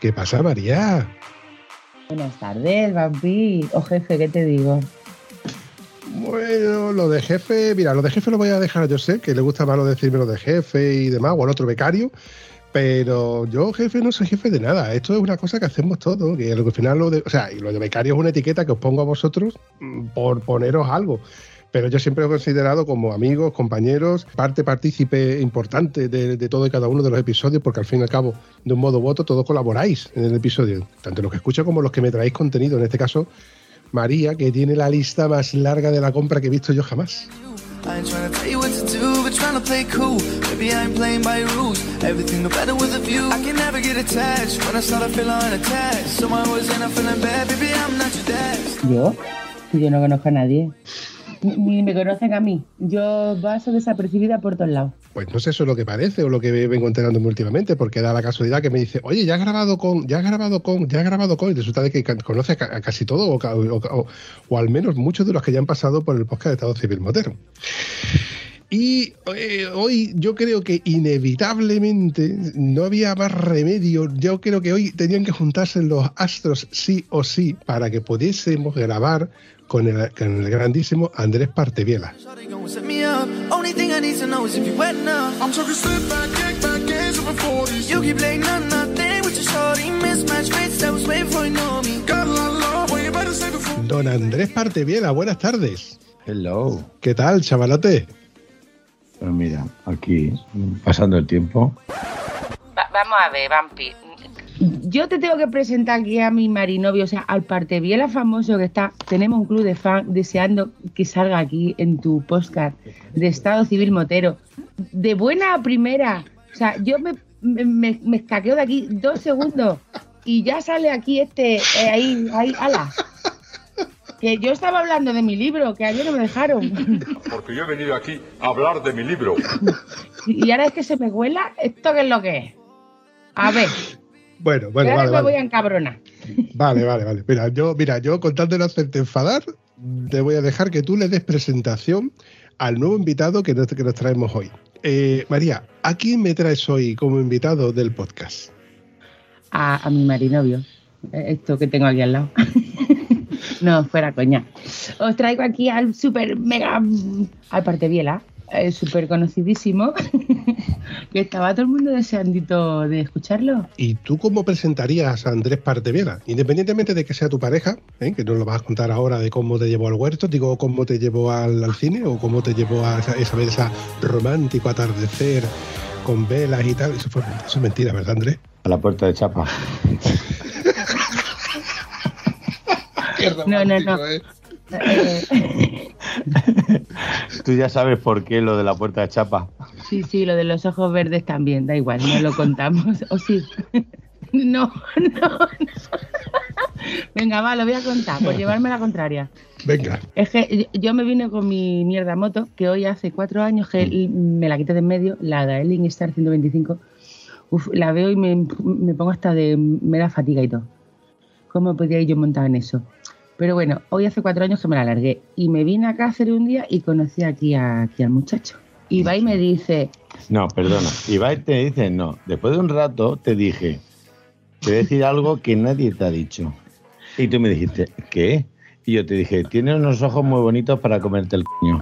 ¿Qué pasa, María? Buenas tardes, Vampi. O jefe, ¿qué te digo? Bueno, lo de jefe, mira, lo de jefe lo voy a dejar, yo sé que le gusta más lo de decirme lo de jefe y demás, o al otro becario, pero yo jefe no soy jefe de nada. Esto es una cosa que hacemos todos, que al final lo de, o sea, y lo de becario es una etiqueta que os pongo a vosotros mm, por poneros algo. Pero yo siempre he considerado como amigos, compañeros, parte partícipe importante de, de, todo y cada uno de los episodios, porque al fin y al cabo, de un modo u otro, todos colaboráis en el episodio, tanto los que escucho como los que me traéis contenido. En este caso, María, que tiene la lista más larga de la compra que he visto yo jamás. ¿Yo? Yo no conozco a nadie. Ni me conocen a mí. Yo paso desapercibida por todos lados. Pues no sé eso es lo que parece o lo que vengo enterándome últimamente, porque da la casualidad que me dice, oye, ya has grabado con, ya has grabado con, ya has grabado con, y resulta de que conoce a casi todo, o, al menos muchos de los que ya han pasado por el podcast de Estado Civil Motero. Y eh, hoy yo creo que inevitablemente no había más remedio. Yo creo que hoy tenían que juntarse los astros sí o sí para que pudiésemos grabar con el, con el grandísimo Andrés Parteviela. Don Andrés Parteviela, buenas tardes. Hello. ¿Qué tal, chavalote? Pues mira, aquí pasando el tiempo. Va vamos a ver, Vampi. Yo te tengo que presentar aquí a mi marinovio, o sea, al Parteviela famoso que está. Tenemos un club de fan deseando que salga aquí en tu podcast de Estado Civil Motero. De buena a primera. O sea, yo me, me, me escaqueo de aquí dos segundos y ya sale aquí este, eh, ahí, ahí, ala. Que yo estaba hablando de mi libro, que ayer no me dejaron. Porque yo he venido aquí a hablar de mi libro. Y ahora es que se me huela, ¿esto qué es lo que es? A ver. Bueno, bueno, vale, me vale. voy a encabronar. Vale, vale, vale. Mira, yo, mira, yo con tal de no hacerte enfadar, te voy a dejar que tú le des presentación al nuevo invitado que nos, que nos traemos hoy. Eh, María, ¿a quién me traes hoy como invitado del podcast? A, a mi marinovio. Esto que tengo aquí al lado. no, fuera coña. Os traigo aquí al super mega. al Parteviela, eh, súper conocidísimo. que estaba todo el mundo deseandito de escucharlo. ¿Y tú cómo presentarías a Andrés Parteviela? Independientemente de que sea tu pareja, ¿eh? que nos lo vas a contar ahora de cómo te llevó al huerto, digo, cómo te llevó al, al cine o cómo te llevó a esa, esa, esa romántico atardecer con velas y tal. Eso, fue, eso es mentira, ¿verdad, Andrés? A la puerta de chapa. no, no, no. ¿eh? Eh, Tú ya sabes por qué lo de la puerta de chapa. sí, sí, lo de los ojos verdes también, da igual, no lo contamos. ¿O sí? no, no, no. Venga, va, lo voy a contar, por llevarme la contraria. Venga. Es que yo me vine con mi mierda moto, que hoy hace cuatro años que me la quité de en medio, la Gaeling Star 125. Uf, la veo y me, me, pongo hasta de. me da fatiga y todo. ¿Cómo podía yo montar en eso? Pero bueno, hoy hace cuatro años que me la largué y me vine a Cáceres un día y conocí aquí, a, aquí al muchacho. Y me dice. No, perdona. Ibai te dice no. Después de un rato te dije, te voy a decir algo que nadie te ha dicho. Y tú me dijiste, ¿qué? Y yo te dije, tienes unos ojos muy bonitos para comerte el coño.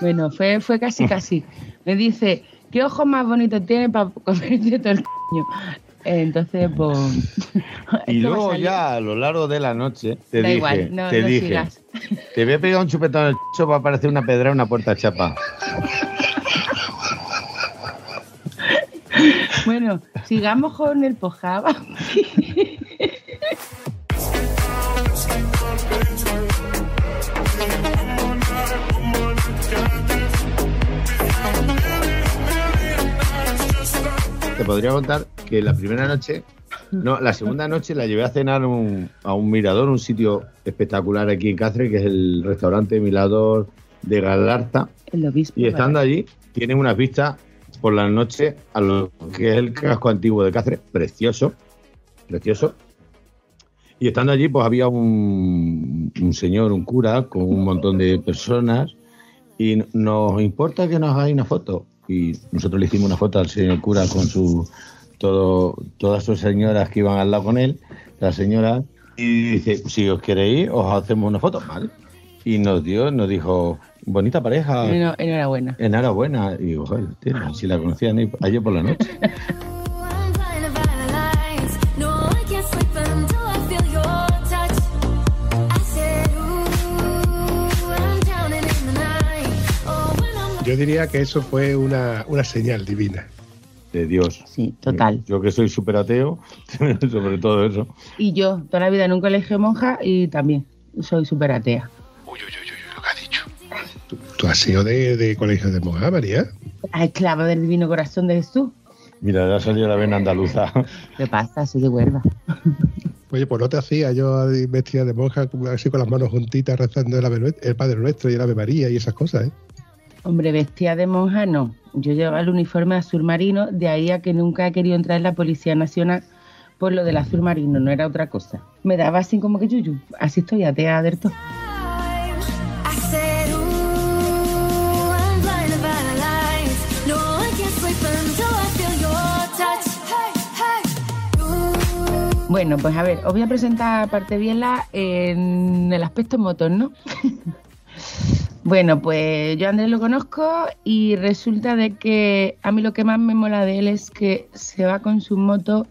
Bueno, fue, fue casi, casi. Me dice, ¿qué ojos más bonitos tienes para comerte todo el coño? Entonces, pues. Y luego ya a lo largo de la noche te Da dije, igual, no- te no dije, sigas. te voy a pegar un chupetón en el chicho para parecer una pedra en una puerta chapa. Bueno, sigamos con el pojaba. te podría contar que la primera noche, no, la segunda noche la llevé a cenar un- a un mirador, un sitio espectacular aquí en Cáceres, que es el restaurante Mirador de. El obispo. Y estando allí, tienen unas vistas por la noche a lo que es el casco antiguo de Cáceres, precioso, precioso. Y estando allí, pues había un, un señor, un cura, con un montón de personas, y nos importa que nos hagáis una foto. Y nosotros le hicimos una foto al señor cura con su todo, todas sus señoras que iban al lado con él, las señoras, y dice, si os queréis, os hacemos una foto, ¿vale? Y nos dio, nos dijo, bonita pareja, Eno- Enhorabuena. Enhorabuena. Y digo, joder, tío, si la conocían ayer por la noche. No, Yo diría que eso fue una, una señal divina. De Dios. Sí, total. Yo que soy súper ateo, sobre todo eso. Y yo, toda la vida en un colegio monja y también soy súper atea. ¿Tú has sido de, de colegio de monja, María? La esclava del divino corazón de Jesús. Mira, ya salió la vena andaluza. ¿Qué pasa? Soy de Huelva. Oye, pues no te hacía yo vestida de monja, así con las manos juntitas rezando el, el Padre Nuestro y el Ave María y esas cosas, ¿eh? Hombre, vestida de monja no. Yo llevaba el uniforme azul marino, de ahí a que nunca he querido entrar en la Policía Nacional por lo del azul marino, no era otra cosa. Me daba así como que yuyu. Así estoy atea del todo. Bueno, pues a ver, os voy a presentar a parte Biela en el aspecto motor, ¿no? bueno, pues yo a Andrés lo conozco y resulta de que a mí lo que más me mola de él es que se va con su moto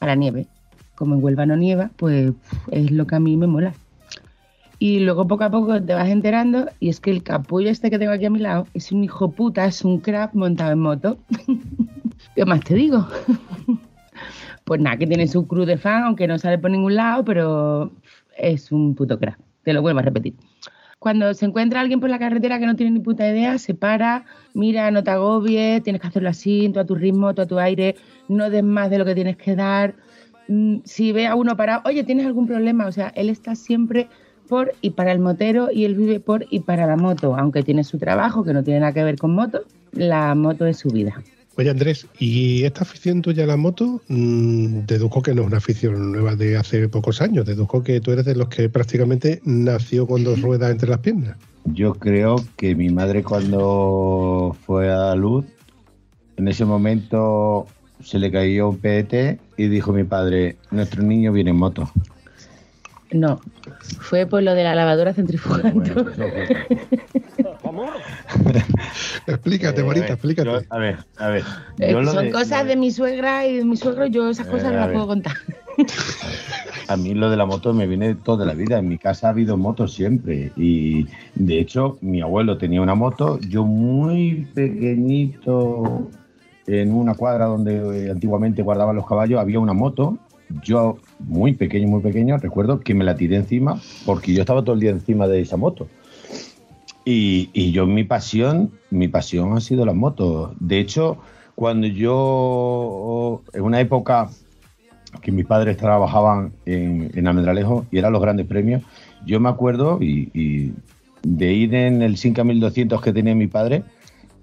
a la nieve. Como en Huelva no nieva, pues es lo que a mí me mola. Y luego poco a poco te vas enterando y es que el capullo este que tengo aquí a mi lado es un hijo puta, es un crap montado en moto. ¿Qué más te digo? Pues nada, que tiene su cruz de fan, aunque no sale por ningún lado, pero es un puto crack. Te lo vuelvo a repetir. Cuando se encuentra alguien por la carretera que no tiene ni puta idea, se para, mira, no te agobies, tienes que hacerlo así, tú a tu ritmo, tú a tu aire, no des más de lo que tienes que dar. Mm, Si ve a uno parado, oye, ¿tienes algún problema? O sea, él está siempre por y para el motero y él vive por y para la moto, aunque tiene su trabajo que no tiene nada que ver con moto, la moto es su vida. Oye, Andrés, ¿y esta afición tuya a la moto? mm, deduzco que no es una afición nueva de hace pocos años. Deduzco que tú eres de los que prácticamente nació con dos ruedas entre las piernas. Yo creo que mi madre cuando fue a la luz, en ese momento se le cayó un PET y dijo mi padre, nuestro niño viene en moto. No, fue por lo de la lavadora centrifugante. Bueno, eso fue- Explícate, Eh, bonita, a ver, explícate. yo- a ver, a ver. Eh, son de- cosas lo de mi suegra y de mi suegro, yo esas Eh, cosas no las puedo contar. A mí lo de la moto me viene toda la vida. En mi casa ha habido motos siempre. Y de hecho, mi abuelo tenía una moto. Yo muy pequeñito, en una cuadra donde eh, antiguamente guardaban los caballos, había una moto. Yo, muy pequeño, muy pequeño, recuerdo que me la tiré encima porque yo estaba todo el día encima de esa moto. Y, y yo, mi pasión, mi pasión ha sido las motos. De hecho, cuando yo, en una época que mis padres trabajaban en, en Almendralejo y eran los grandes premios, yo me acuerdo y, y de ir en el 5200 que tenía mi padre,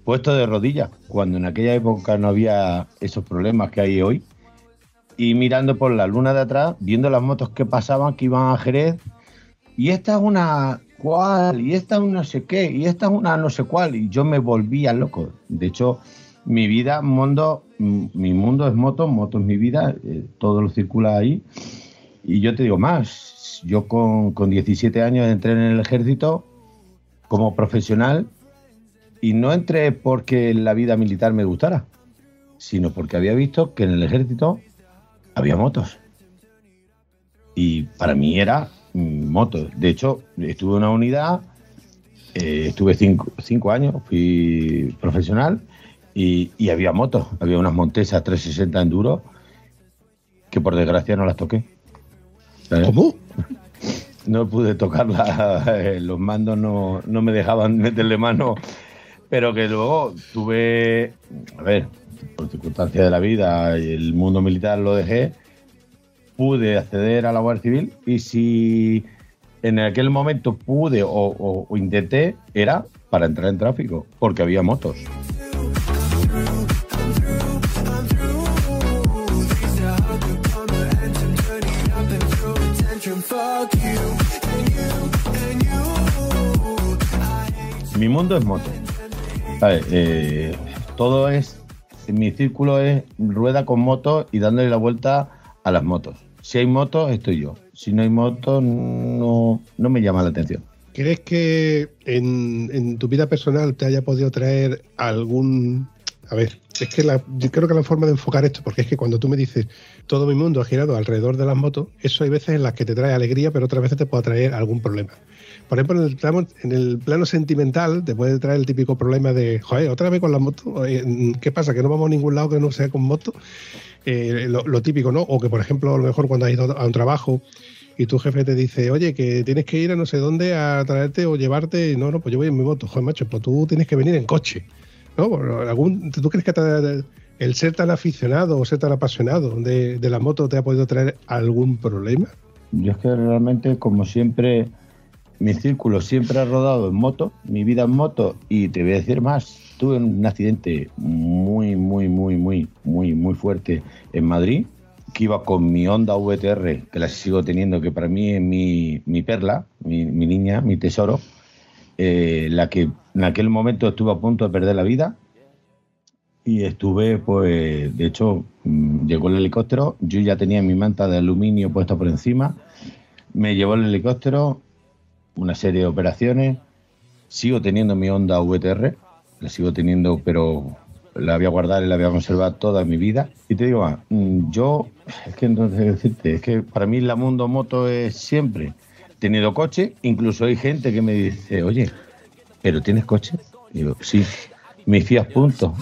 puesto de rodillas, cuando en aquella época no había esos problemas que hay hoy, y mirando por la luna de atrás, viendo las motos que pasaban, que iban a Jerez, y esta es una cual, y esta es un no sé qué, y esta es una no sé cuál, y yo me volvía loco. De hecho, mi vida, mundo, mi mundo es moto, moto es mi vida, eh, todo lo circula ahí. Y yo te digo más, yo con, con 17 años entré en el ejército como profesional y no entré porque la vida militar me gustara, sino porque había visto que en el ejército había motos. Y para mí era moto. De hecho, estuve en una unidad, eh, estuve cinco, cinco años, fui profesional y, y había motos. Había unas Montesas 360 Enduro que por desgracia no las toqué. ¿sabes? ¿Cómo? No pude tocarla, eh, los mandos no, no me dejaban meterle mano, pero que luego tuve, a ver, por circunstancias de la vida y el mundo militar lo dejé, pude acceder a la Guardia Civil y si en aquel momento pude o, intenté, era para entrar en tráfico, porque había motos. Mi mundo es moto. Eh, todo es, mi círculo es rueda con moto y dándole la vuelta a las motos. Si hay motos, estoy yo. Si no hay motos, no, no me llama la atención. ¿Crees que en, en tu vida personal te haya podido traer algún... A ver, es que la- yo creo que la forma de enfocar esto, porque es que cuando tú me dices todo mi mundo ha girado alrededor de las motos, eso hay veces en las que te trae alegría, pero otras veces te puede traer algún problema. Por ejemplo, en el, plano, sentimental te puede traer el típico problema de, joder, otra vez con la moto, eh, ¿qué pasa? ¿Que no vamos a ningún lado que no sea con moto? Eh, lo, típico, ¿no? O que, por ejemplo, a lo mejor cuando has ido a un trabajo y tu jefe te dice, oye, que tienes que ir a no sé dónde a traerte o llevarte, y no, no, pues yo voy en mi moto, joder, macho, pues tú tienes que venir en coche, ¿no? ¿Tú crees que el ser tan aficionado o ser tan apasionado de, de la moto te ha podido traer algún problema? Yo es que realmente, como siempre, mi círculo siempre ha rodado en moto, mi vida en moto, y te voy a decir más, tuve un accidente muy, muy, muy, muy, muy, muy fuerte en Madrid, que iba con mi Honda VTR, que la sigo teniendo, que para mí es mi, mi perla, mi, mi niña, mi tesoro, eh, la que en aquel momento estuve a punto de perder la vida, y estuve, pues, de hecho, mm, llegó el helicóptero, yo ya tenía mi manta de aluminio puesta por encima, me llevó el helicóptero, una serie de operaciones, sigo teniendo mi Honda VTR, la sigo teniendo, pero la voy a guardar y la voy a conservar toda mi vida. Y te digo, más, mm, yo, es que entonces decirte, es que para mí la mundo moto es siempre. He tenido coche, incluso hay gente que me dice, oye, ¿pero tienes coche? Y digo, sí, mi Fiat Punto.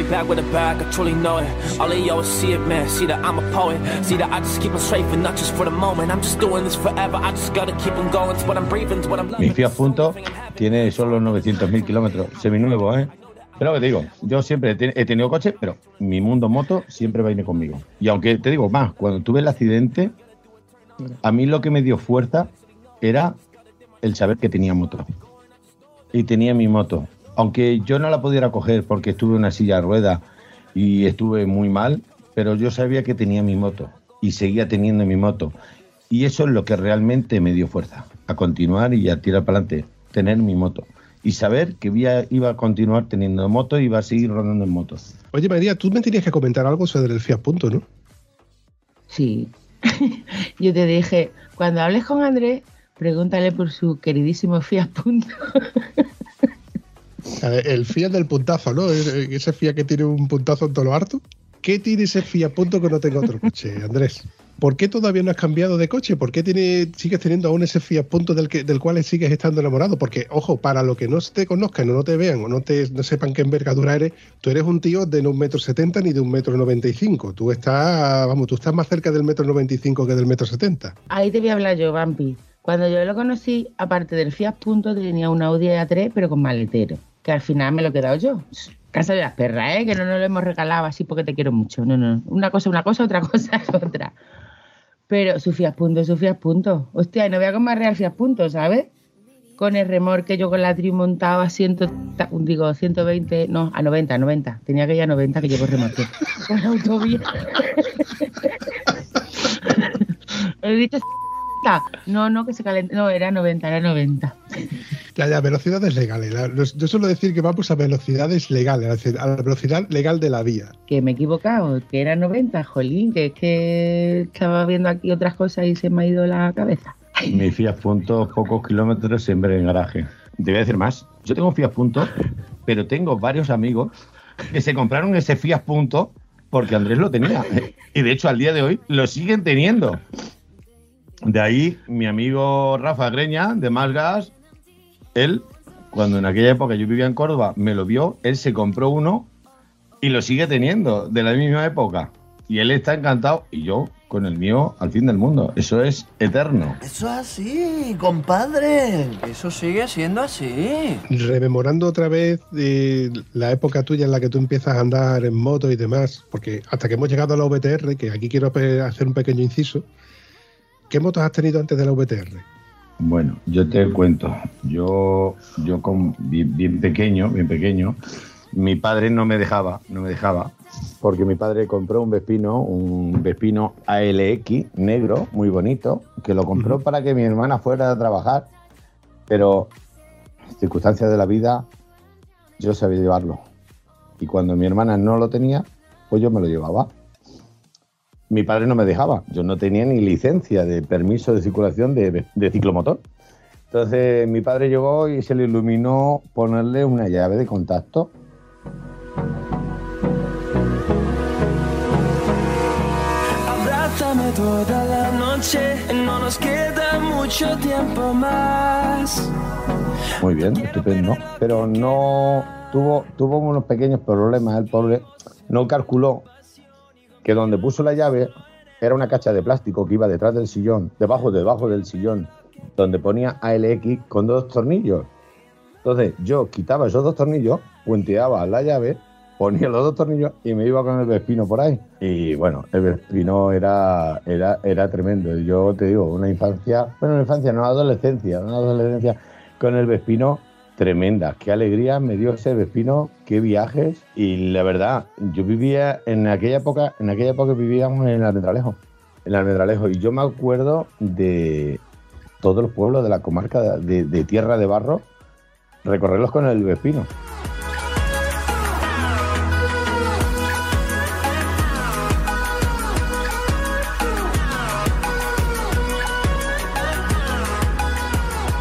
Be back with a bag, I truly know it. All of y'all see it, man. See that I'm a poet. See that I just keep on strafing, not just for the moment. I'm just doing this forever. I just gotta keep on going. It's what I'm breathing, it's what I'm Mi loving. Fiat Punto tiene solo 900.000 kilómetros, seminuevo, ¿eh? Pero que te digo, yo siempre he tenido coche, pero mi mundo moto siempre va a ir conmigo. Y aunque te digo más, cuando tuve el accidente, a mí lo que me dio fuerza era el saber que tenía moto. Y tenía mi moto. Aunque yo no la pudiera coger porque estuve en una silla de ruedas y estuve muy mal, pero yo sabía que tenía mi moto y seguía teniendo mi moto. Y eso es lo que realmente me dio fuerza, a continuar y a tirar para adelante, tener mi moto. Y saber que iba, a continuar teniendo moto y iba a seguir rodando en moto. Oye, María, tú me tenías que comentar algo sobre el Fiat Punto, ¿no? Sí. Yo te dije, cuando hables con Andrés, pregúntale por su queridísimo Fiat Punto. El Fiat del puntazo, ¿no? E- Ese Fiat que tiene un puntazo en todo lo harto. ¿Qué tiene ese Fiat Punto que no tenga otro coche, Andrés? ¿Por qué todavía no has cambiado de coche? ¿Por qué sigues teniendo aún ese Fiat Punto del, que, del cual sigues estando enamorado? Porque, ojo, para los que no te conozcan o no te vean o no, te, no sepan qué envergadura eres, tú eres un tío de no un metro setenta ni de un metro noventa y cinco. Tú estás, vamos, tú estás más cerca del metro noventa y cinco que del metro setenta. Ahí te voy a hablar yo, Vampi. Cuando yo lo conocí, aparte del Fiat Punto, tenía un Audi A3, pero con maletero. Que al final me lo he quedado yo. Casa de las perras, ¿eh? Que no nos lo hemos regalado así porque te quiero mucho. No, no. Una cosa es una cosa, otra cosa es otra. Pero su Fiat Punto, su Fiat Punto. Hostia, y no voy a comer real Fiat Punto, ¿sabes? Con el remolque yo con la tri montado a 100, digo, 120, no, a 90, 90. Tenía que ir a 90 que llevo remolque. Con la autovía. He dicho no, no, que se calentó. No, era 90, era 90. Ya, ya, velocidades legales. Los- Yo suelo decir que vamos a velocidades legales, es decir, a la velocidad legal de la vía. Que me he equivocado, que era 90, jolín, que es que estaba viendo aquí otras cosas y se me ha ido la cabeza. Mi Fiat Punto, pocos kilómetros siempre en garaje. Te voy a decir más. Yo tengo un Fiat Punto, pero tengo varios amigos que se compraron ese Fiat Punto porque Andrés lo tenía. Y de hecho, al día de hoy lo siguen teniendo. De ahí, mi amigo Rafa Greña, de Más Gas, él, cuando en aquella época yo vivía en Córdoba, me lo vio, él se compró uno y lo sigue teniendo, de la misma época. Y él está encantado. Y yo, con el mío al fin del mundo. Eso es eterno. Eso es así, compadre. Eso sigue siendo así. Rememorando otra vez eh, la época tuya en la que tú empiezas a andar en moto y demás, porque hasta que hemos llegado a la VTR, que aquí quiero hacer un pequeño inciso, ¿qué motos has tenido antes de la VTR? Bueno, yo te cuento. Yo, yo con bien, bien pequeño, bien pequeño, mi padre no me dejaba, no me dejaba, porque mi padre compró un Vespino, un Vespino ALX negro, muy bonito, que lo compró para que mi hermana fuera a trabajar, pero circunstancias de la vida, yo sabía llevarlo. Y cuando mi hermana no lo tenía, pues yo me lo llevaba. Mi padre no me dejaba, yo no tenía ni licencia de permiso de circulación de, de ciclomotor. Entonces mi padre llegó y se le iluminó ponerle una llave de contacto Abrázame toda la noche, no nos queda mucho tiempo más. Muy bien, estupendo. Pero no tuvo, tuvo unos pequeños problemas. El pobre no calculó que donde puso la llave era una cacha de plástico que iba detrás del sillón, debajo, debajo del sillón, donde ponía ALX con dos tornillos. Entonces yo quitaba esos dos tornillos, puenteaba la llave, ponía los dos tornillos y me iba con el Vespino por ahí. Y bueno, el Vespino era, era, era tremendo. Yo te digo, una infancia, bueno, una infancia, no, adolescencia, una adolescencia con el Vespino tremenda. Qué alegría me dio ese Vespino, qué viajes. Y la verdad, yo vivía en aquella época, en aquella época vivíamos en Almendralejo. En Almendralejo. Y yo me acuerdo de todos los pueblos de la comarca de, Tierra de Barro, recorrerlos con el Vespino.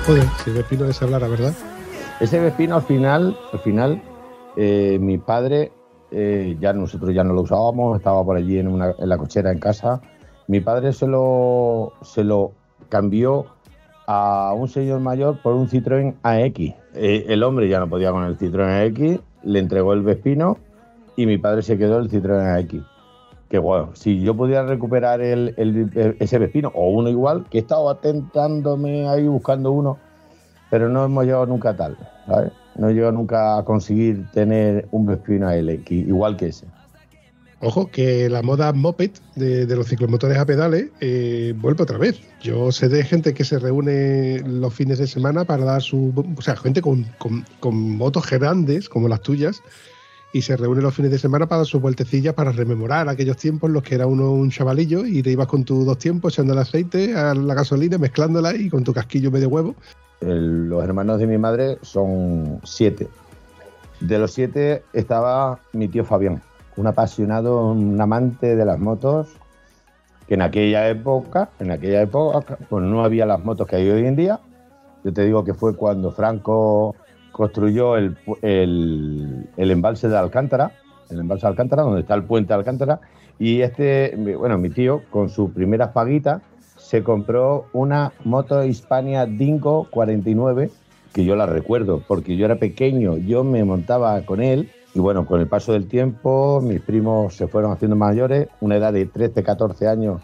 Joder, si Vespino de hablar, ¿verdad? Ese Vespino al final, al final, eh, mi padre, eh, ya nosotros ya no lo usábamos, estaba por allí en, una- en la cochera en casa. Mi padre se lo, se lo cambió a un señor mayor por un Citroën AX. Eh, el hombre ya no podía con el Citroën AX, le entregó el Vespino y mi padre se quedó el Citroën AX. Que bueno, si yo pudiera recuperar el, el- ese Vespino o uno igual, que he estado atentándome ahí buscando uno, pero no hemos llegado nunca a tal, ¿sabes? No he llegado nunca a conseguir tener un Vespino ALX igual que ese. Ojo, que la moda moped de, los ciclomotores a pedales eh, vuelve otra vez. Yo sé de gente que se reúne los fines de semana para dar su. O sea, gente con- con motos grandes, como las tuyas, y se reúne los fines de semana para dar sus vueltecillas para rememorar aquellos tiempos en los que era uno un chavalillo y te ibas con tus dos tiempos echando el aceite a la gasolina, mezclándola y con tu casquillo medio huevo. Los hermanos de mi madre son siete. De los siete estaba mi tío Fabián, un apasionado, un amante de las motos, que en aquella época, en aquella época, pues no había las motos que hay hoy en día. Yo te digo que fue cuando Franco construyó el, embalse de Alcántara, el embalse de Alcántara, donde está el puente de Alcántara, y este, bueno, mi tío, con sus primeras paguitas, se compró una moto Hispania Dingo 49, que yo la recuerdo, porque yo era pequeño, yo me montaba con él, y bueno, con el paso del tiempo, mis primos se fueron haciendo mayores, una edad de 13, 14 años,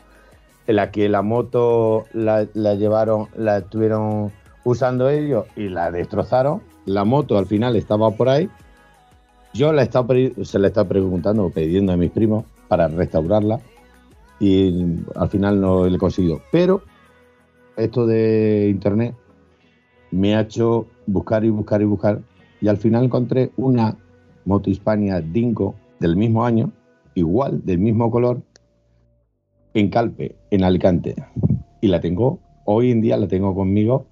en la que la moto la, llevaron, la estuvieron usando ellos y la destrozaron. La moto al final estaba por ahí. Yo la he se la he estado preguntando, pidiendo a mis primos para restaurarla y al final no lo he conseguido. Pero esto de internet me ha hecho buscar y buscar y buscar y al final encontré una moto Hispania Dingo del mismo año, igual, del mismo color, en Calpe, en Alicante. Y la tengo, hoy en día la tengo conmigo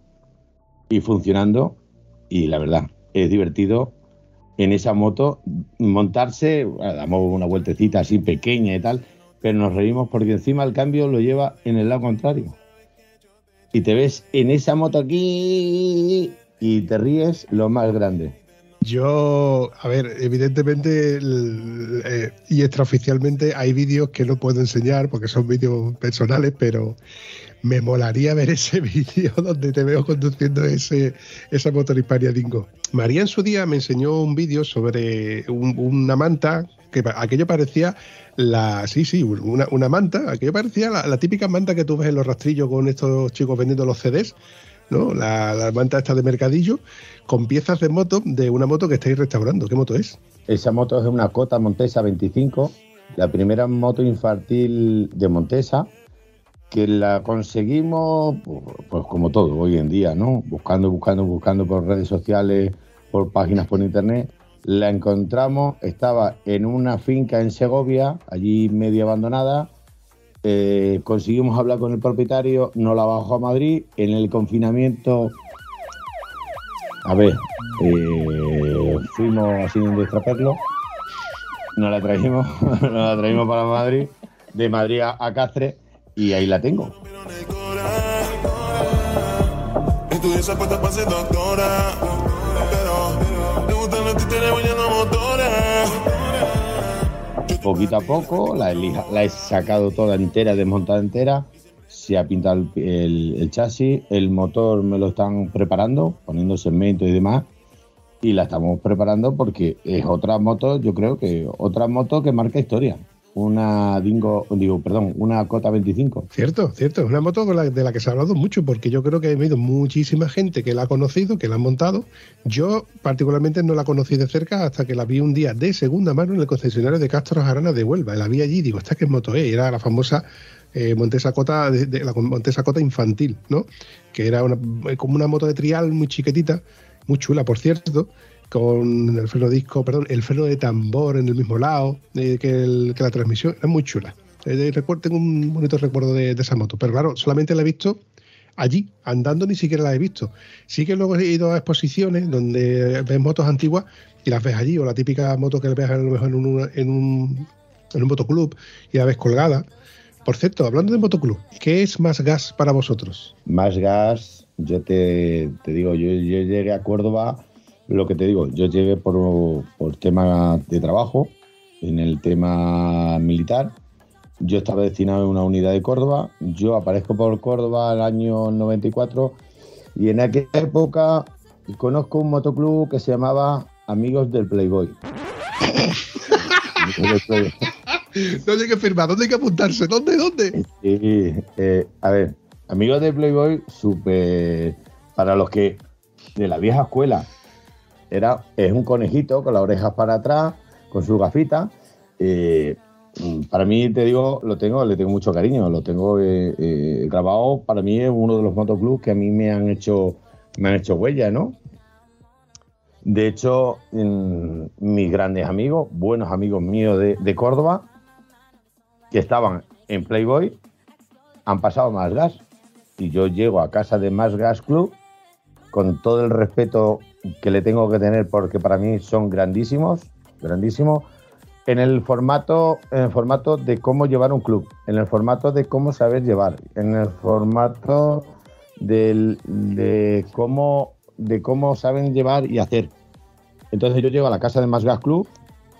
y funcionando. Y la verdad, es divertido en esa moto montarse, damos una vueltecita así pequeña y tal, pero nos reímos porque encima el cambio lo lleva en el lado contrario. Y te ves en esa moto aquí y te ríes lo más grande. Yo, a ver, evidentemente eh, y extraoficialmente hay vídeos que no puedo enseñar porque son vídeos personales, pero Me molaría ver ese vídeo donde te veo conduciendo ese, esa motor Hispania Dingo. María en su día me enseñó un vídeo sobre un- una manta que aquello parecía la. Sí, sí, una, una manta. Aquello parecía la, típica manta que tú ves en los rastrillos con estos chicos vendiendo los CDs. ¿no? La, la manta esta de mercadillo con piezas de moto de una moto que estáis restaurando. ¿Qué moto es? Esa moto es una Cota Montesa 25, la primera moto infantil de Montesa, que la conseguimos, pues como todo hoy en día, ¿no? Buscando, buscando, buscando por redes sociales, por páginas por internet. La encontramos, estaba en una finca en Segovia, allí medio abandonada. Eh, conseguimos hablar con el propietario, nos la bajó a Madrid. En el confinamiento a ver, eh, fuimos así de extraperlo, nos la trajimos, nos la trajimos para Madrid, de Madrid a, Cáceres y ahí la tengo. Poquito a poco la, la he sacado toda entera, desmontada entera, se ha pintado el, el- chasis, el motor me lo están preparando, poniendo segmentos y demás, y la estamos preparando porque es otra moto, yo creo que otra moto que marca historia. Una Dingo, digo, perdón, una Cota 25. Cierto, cierto. Es una moto de la que se ha hablado mucho, porque yo creo que ha habido muchísima gente que la ha conocido, que la han montado. Yo, particularmente, no la conocí de cerca hasta que la vi un día de segunda mano en el concesionario de Castro Jarana de Huelva. La vi allí digo, ¿esta qué moto es? Era la famosa eh, Montesa Cota, de, de la Montesa Cota infantil, ¿no? Que era una, eh, como una moto de trial muy chiquitita, muy chula, por cierto con el freno disco, perdón, el freno de tambor en el mismo lado eh, que, la transmisión, era muy chula. Eh, recuerdo- tengo un bonito recuerdo de, esa moto, pero claro, solamente la he visto allí, andando ni siquiera la he visto. Sí que luego he ido a exposiciones donde ves motos antiguas y las ves allí, o la típica moto que ves a lo mejor en un, en un, motoclub y la ves colgada. Por cierto, hablando de motoclub, ¿qué es más gas para vosotros? Más gas, yo te, te digo, yo, yo llegué a Córdoba, lo que te digo, yo llegué por, por tema de trabajo, en el tema militar. Yo estaba destinado a una unidad de Córdoba, yo aparezco por Córdoba el año 94 y en aquella época conozco un motoclub que se llamaba Amigos del Playboy. Del. ¿Dónde hay que firmar? ¿Dónde hay que apuntarse? ¿Dónde? ¿Dónde? Sí, eh, a ver, amigos de Playboy, super. Para los que de la vieja escuela, era, es un conejito con las orejas para atrás, con su gafita. eh, mm, para mí, te digo, lo tengo, le tengo mucho cariño, lo tengo eh, eh, grabado. Para mí es uno de los motoclubs que a mí me han hecho, me han hecho huella, ¿no? De hecho, mis grandes amigos, buenos amigos míos de, de Córdoba, que estaban en Playboy, han pasado más gas. Y yo llego a casa de Más Gas Club con todo el respeto que le tengo que tener porque para mí son grandísimos, grandísimos, en el formato, en el formato de cómo llevar un club, en el formato de cómo saber llevar, en el formato del- de cómo de cómo saben llevar y hacer. Entonces yo llego a la casa de Más Gas Club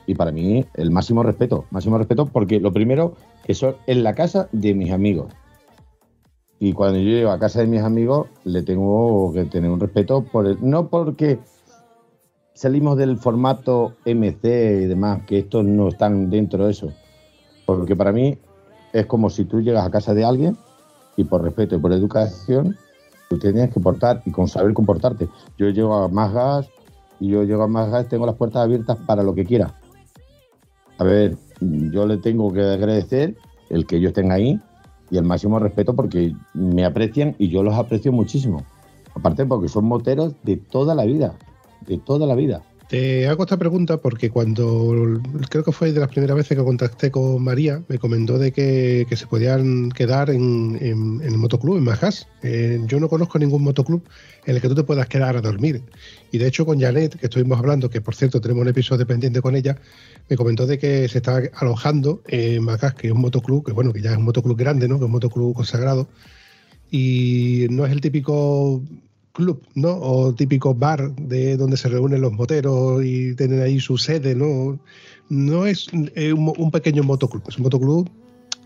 y para mí el máximo respeto, máximo respeto porque lo primero que son en la casa de mis amigos. Y cuando yo llego a casa de mis amigos le tengo que tener un respeto por el- no porque salimos del formato MC y demás, que estos no están dentro de eso. Porque para mí es como si tú llegas a casa de alguien y por respeto y por educación tú tienes que portar y con saber comportarte. Yo llego a más gas y yo llego a más gas, tengo las puertas abiertas para lo que quiera. A ver, yo le tengo que agradecer el que ellos estén ahí y el máximo respeto porque me aprecian y yo los aprecio muchísimo. Aparte porque son moteros de toda la vida, de toda la vida. Te hago esta pregunta porque cuando creo que fue de las primeras veces que contacté con María, me comentó de que, que se podían quedar en, en- el motoclub, en Majas. Eh, yo no conozco ningún motoclub en el que tú te puedas quedar a dormir. Y de hecho con Janet, que estuvimos hablando, que por cierto tenemos un episodio pendiente con ella, me comentó de que se está alojando en Majas, que es un motoclub, que bueno, que ya es un motoclub grande, ¿no? Que es un motoclub consagrado. Y no es el típico club, ¿no? O típico bar de donde se reúnen los moteros y tienen ahí su sede, ¿no? No es eh, un, un pequeño motoclub, es un motoclub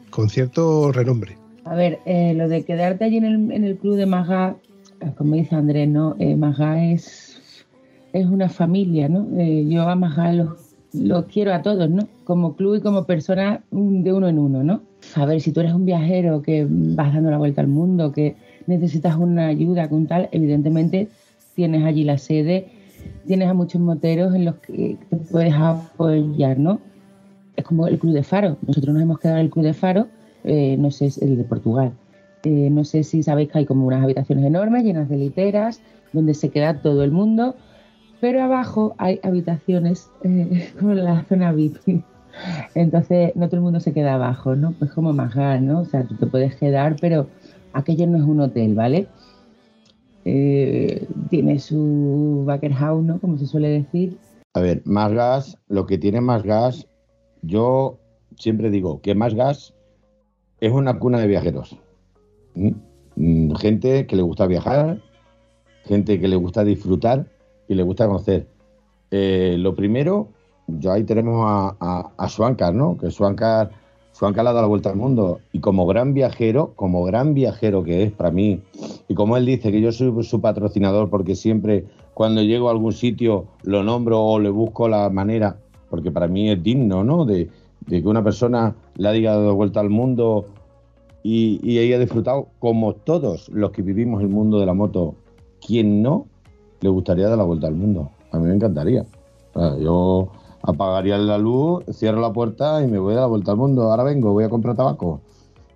con cierto renombre. A ver, eh, lo de quedarte allí en el, club de Maga, eh, como dice Andrés, ¿no? Eh, es, es una familia, ¿no? Eh, yo a Maga los, los quiero a todos, ¿no? Como club y como persona mm, de uno en uno, ¿no? A ver, si tú eres un viajero que vas dando la vuelta al mundo, que necesitas una ayuda con tal, evidentemente tienes allí la sede, tienes a muchos moteros en los que te puedes apoyar, ¿no? Es como el Club de Faro. Nosotros nos hemos quedado en el Club de Faro, eh, no sé, el de Portugal. Eh, no sé si sabéis que hay como unas habitaciones enormes llenas de literas, donde se queda todo el mundo, pero abajo hay habitaciones eh, como la zona VIP. Entonces, no todo el mundo se queda abajo, ¿no? Pues como Magal, ¿no? O sea, tú te puedes quedar, pero aquello no es un hotel, ¿vale? Eh, tiene su backer house, ¿no? Como se suele decir. A ver, más gas, lo que tiene más gas, yo siempre digo que más gas es una cuna de viajeros. ¿Mm? Mm, Gente que le gusta viajar, gente que le gusta disfrutar y le gusta conocer. Eh, lo primero, yo ahí tenemos a, a, a ¿no? Que Swankar, Le ha dado la vuelta al mundo y como gran viajero, como gran viajero que es para mí, y como él dice que yo soy su patrocinador porque siempre cuando llego a algún sitio lo nombro o le busco la manera, porque para mí es digno, ¿no? De, que una persona le haya dado vuelta al mundo y, y haya disfrutado, como todos los que vivimos el mundo de la moto, quien no le gustaría dar la vuelta al mundo. A mí me encantaría. Yo apagaría la luz, cierro la puerta y me voy a la vuelta al mundo. Ahora vengo, voy a comprar tabaco.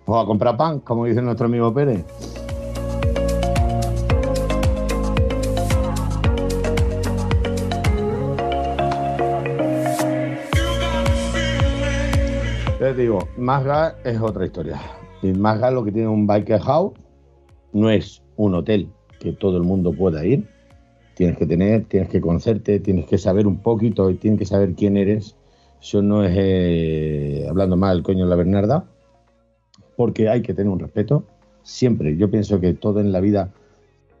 O a comprar pan, como dice nuestro amigo Pérez. Te digo, Mazga es otra historia. Y Mazga lo que tiene un biker house no es un hotel que todo el mundo pueda ir. Tienes que tener, tienes que conocerte, tienes que saber un poquito y tienes que saber quién eres. Eso no es eh, hablando mal coño la Bernarda, porque hay que tener un respeto. Siempre, yo pienso que todo en la vida,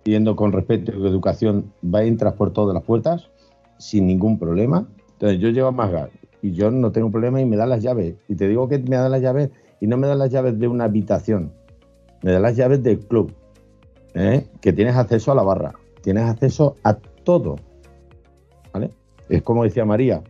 yendo con respeto y educación, va a entrar por todas las puertas sin ningún problema. Entonces yo llevo a Mazga y yo no tengo problema y me da las llaves. Y te digo que me da las llaves y no me da las llaves de una habitación, me da las llaves del club, ¿eh? que tienes acceso a la barra, tienes acceso a todo. ¿vale? Es como decía María,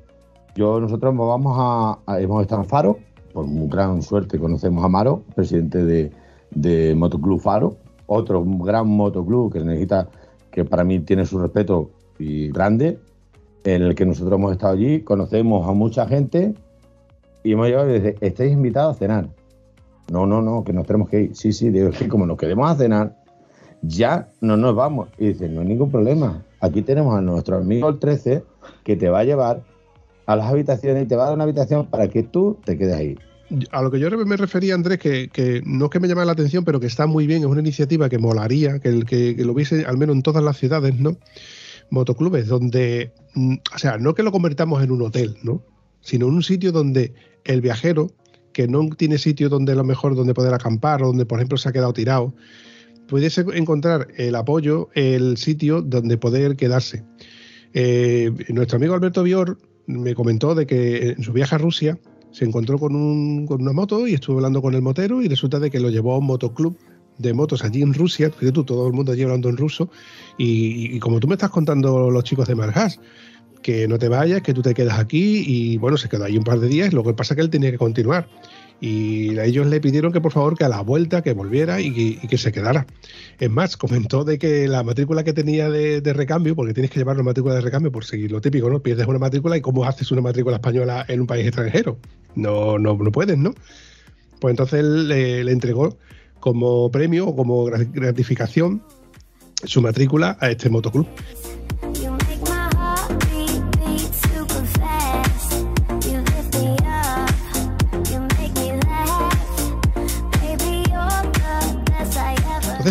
yo nosotros vamos a, a- hemos estado en Faro, por muy gran suerte conocemos a Maro, presidente de, de Motoclub Faro, otro gran motoclub que necesita, que para mí tiene su respeto y grande, en el que nosotros hemos estado allí, conocemos a mucha gente y hemos llegado y dice, estáis invitados a cenar. No, no, no, que nos tenemos que ir. Sí, sí, digo, es que como nos quedemos a cenar, ya no nos vamos. Y dice, no hay ningún problema. Aquí tenemos a nuestro amigo el 13 que te va a llevar a las habitaciones y te va a dar una habitación para que tú te quedes ahí. A lo que yo me refería, Andrés, que, que no es que me llame la atención, pero que está muy bien, es una iniciativa que molaría, que, el, que, que lo hubiese al menos en todas las ciudades, ¿no? Motoclubes, donde, mm, o sea, no que lo convertamos en un hotel, ¿no? Sino en un sitio donde el viajero, que no tiene sitio donde a lo mejor donde poder acampar o donde, por ejemplo, se ha quedado tirado, pudiese encontrar el apoyo, el sitio donde poder quedarse. Eh, nuestro amigo Alberto Bior me comentó de que en su viaje a Rusia se encontró con, un, con una moto y estuvo hablando con el motero y resulta de que lo llevó a un motoclub de motos allí en Rusia, fíjate tú, todo el mundo allí hablando en ruso, y, como tú me estás contando los chicos de Marjas, que no te vayas, que tú te quedas aquí, y bueno, se quedó ahí un par de días, lo que pasa es que él tenía que continuar. Y a ellos le pidieron que por favor que a la vuelta que volviera y que, se quedara. Es más, comentó de que la matrícula que tenía de, recambio, porque tienes que llevar una matrícula de recambio por seguir lo típico, ¿no? Pierdes una matrícula y cómo haces una matrícula española en un país extranjero. No, no, no puedes, ¿no? Pues entonces él le, le entregó como premio o como gra- gratificación su matrícula a este motoclub.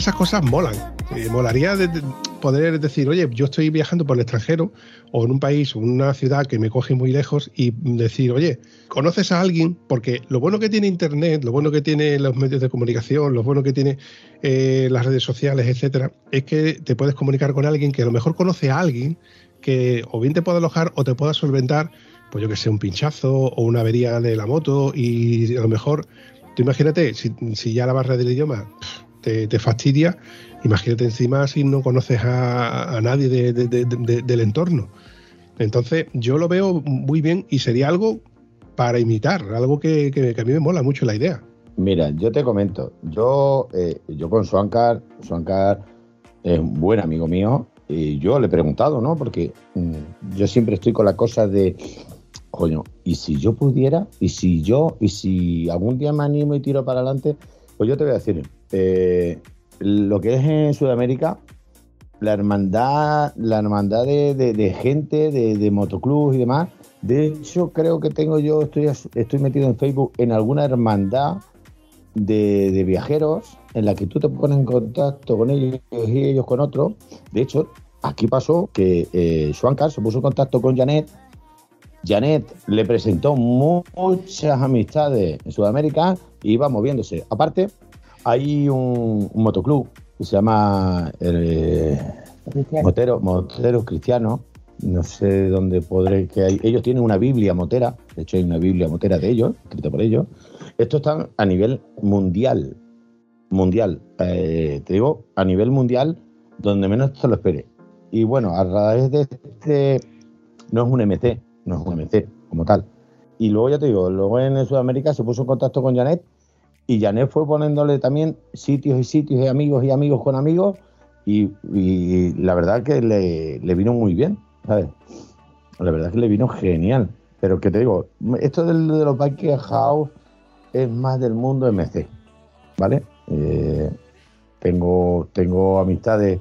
Esas cosas molan. Eh, molaría de- de poder decir, oye, yo estoy viajando por el extranjero o en un país o una ciudad que me coge muy lejos y decir, oye, ¿conoces a alguien? Porque lo bueno que tiene Internet, lo bueno que tiene los medios de comunicación, lo bueno que tiene eh, las redes sociales, etcétera, es que te puedes comunicar con alguien que a lo mejor conoce a alguien que o bien te pueda alojar o te pueda solventar, pues yo que sé, un pinchazo o una avería de la moto y a lo mejor Tú imagínate, si, ya la barrera del idioma te, te fastidia, imagínate encima si no conoces a, a nadie de- de- de- de- del entorno. Entonces, yo lo veo muy bien y sería algo para imitar, algo que, que- que a mí me mola mucho la idea. Mira, yo te comento, yo, eh, yo con Suancar, Suancar es un buen amigo mío, y yo le he preguntado, ¿no? Porque mm, yo siempre estoy con la cosa de, coño, ¿y si yo pudiera? ¿Y si yo? ¿Y si algún día me animo y tiro para adelante? Pues yo te voy a decir, eh, lo que es en Sudamérica, la hermandad, la hermandad de, gente, de, motoclubs y demás. De hecho, creo que tengo yo, estoy, metido en Facebook en alguna hermandad de, viajeros en la que tú te pones en contacto con ellos y ellos con otros. De hecho, aquí pasó que eh, se puso en contacto con Janet. Janet le presentó mu- muchas amistades en Sudamérica y iba moviéndose. Aparte, hay un, un motoclub que se llama eh, Motero, Moteros Cristianos. No sé dónde podré que hay. Ellos tienen una Biblia motera. De hecho, hay una Biblia motera de ellos, escrita por ellos. Estos están a nivel mundial. Mundial. Eh, te digo, a nivel mundial, donde menos te lo esperes. Y bueno, a raíz de este. No es un MC, no es un MC como tal. Y luego ya te digo, luego en Sudamérica se puso en contacto con Janet y Janet fue poniéndole también sitios y sitios y amigos y amigos con amigos y, la verdad que le, le vino muy bien, ¿sabes? La verdad que le vino genial. Pero que te digo, esto de los Bike House es más del mundo MC, ¿vale? Eh, tengo, tengo amistades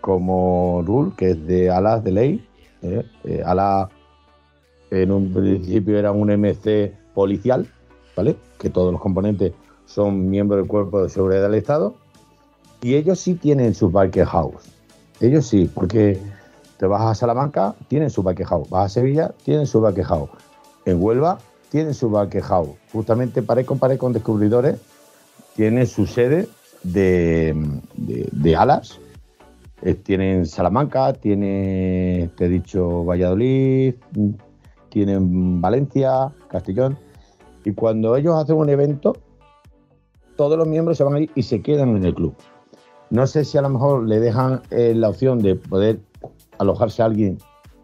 como Rule, que es de Alas de Ley. ¿eh? Eh, Alas en un principio era un MC policial, Que todos los componentes son miembros del Cuerpo de Seguridad del Estado. Y ellos sí tienen su bike house. Ellos sí, porque te vas a Salamanca, tienen su bike house. Vas a Sevilla, tienen su bike house. En Huelva, tienen su bike house. Justamente pared con pared con descubridores, tiene su sede de, de- alas. Eh, tienen Salamanca, tiene, te he dicho, Valladolid, tienen Valencia, Castellón. Y cuando ellos hacen un evento, todos los miembros se van ahí y se quedan en el club. No sé si a lo mejor le dejan eh, la opción de poder alojarse a alguien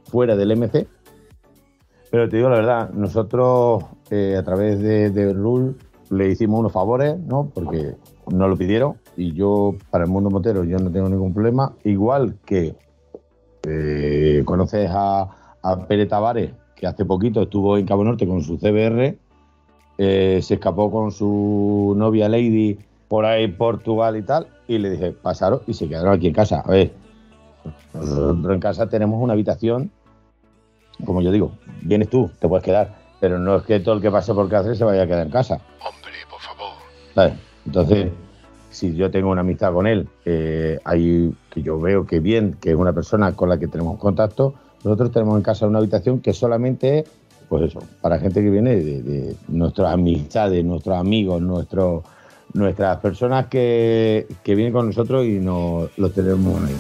fuera del MC, pero te digo la verdad, nosotros eh, a través de, de Rule le hicimos unos favores, ¿no? Porque nos lo pidieron y yo, para el mundo motero, yo no tengo ningún problema. Igual que eh, conoces a, a Pere Tavares, que hace poquito estuvo en Cabo Norte con su CBR, eh, se escapó con su novia Lady por ahí Portugal y tal, y le dije, pasaros y se quedaron aquí en casa. A ver, nosotros en casa tenemos una habitación, como yo digo, vienes tú, te puedes quedar, pero no es que todo el que pase por Cáceres se vaya a quedar en casa. Hombre, por favor. ¿sabes? Entonces, si yo tengo una amistad con él, eh, hay, que yo veo que bien, que es una persona con la que tenemos contacto, nosotros tenemos en casa una habitación que solamente es, pues eso, para gente que viene de, de nuestras amistades, nuestros amigos, nuestros, nuestras personas que, que vienen con nosotros y nos los tenemos ahí.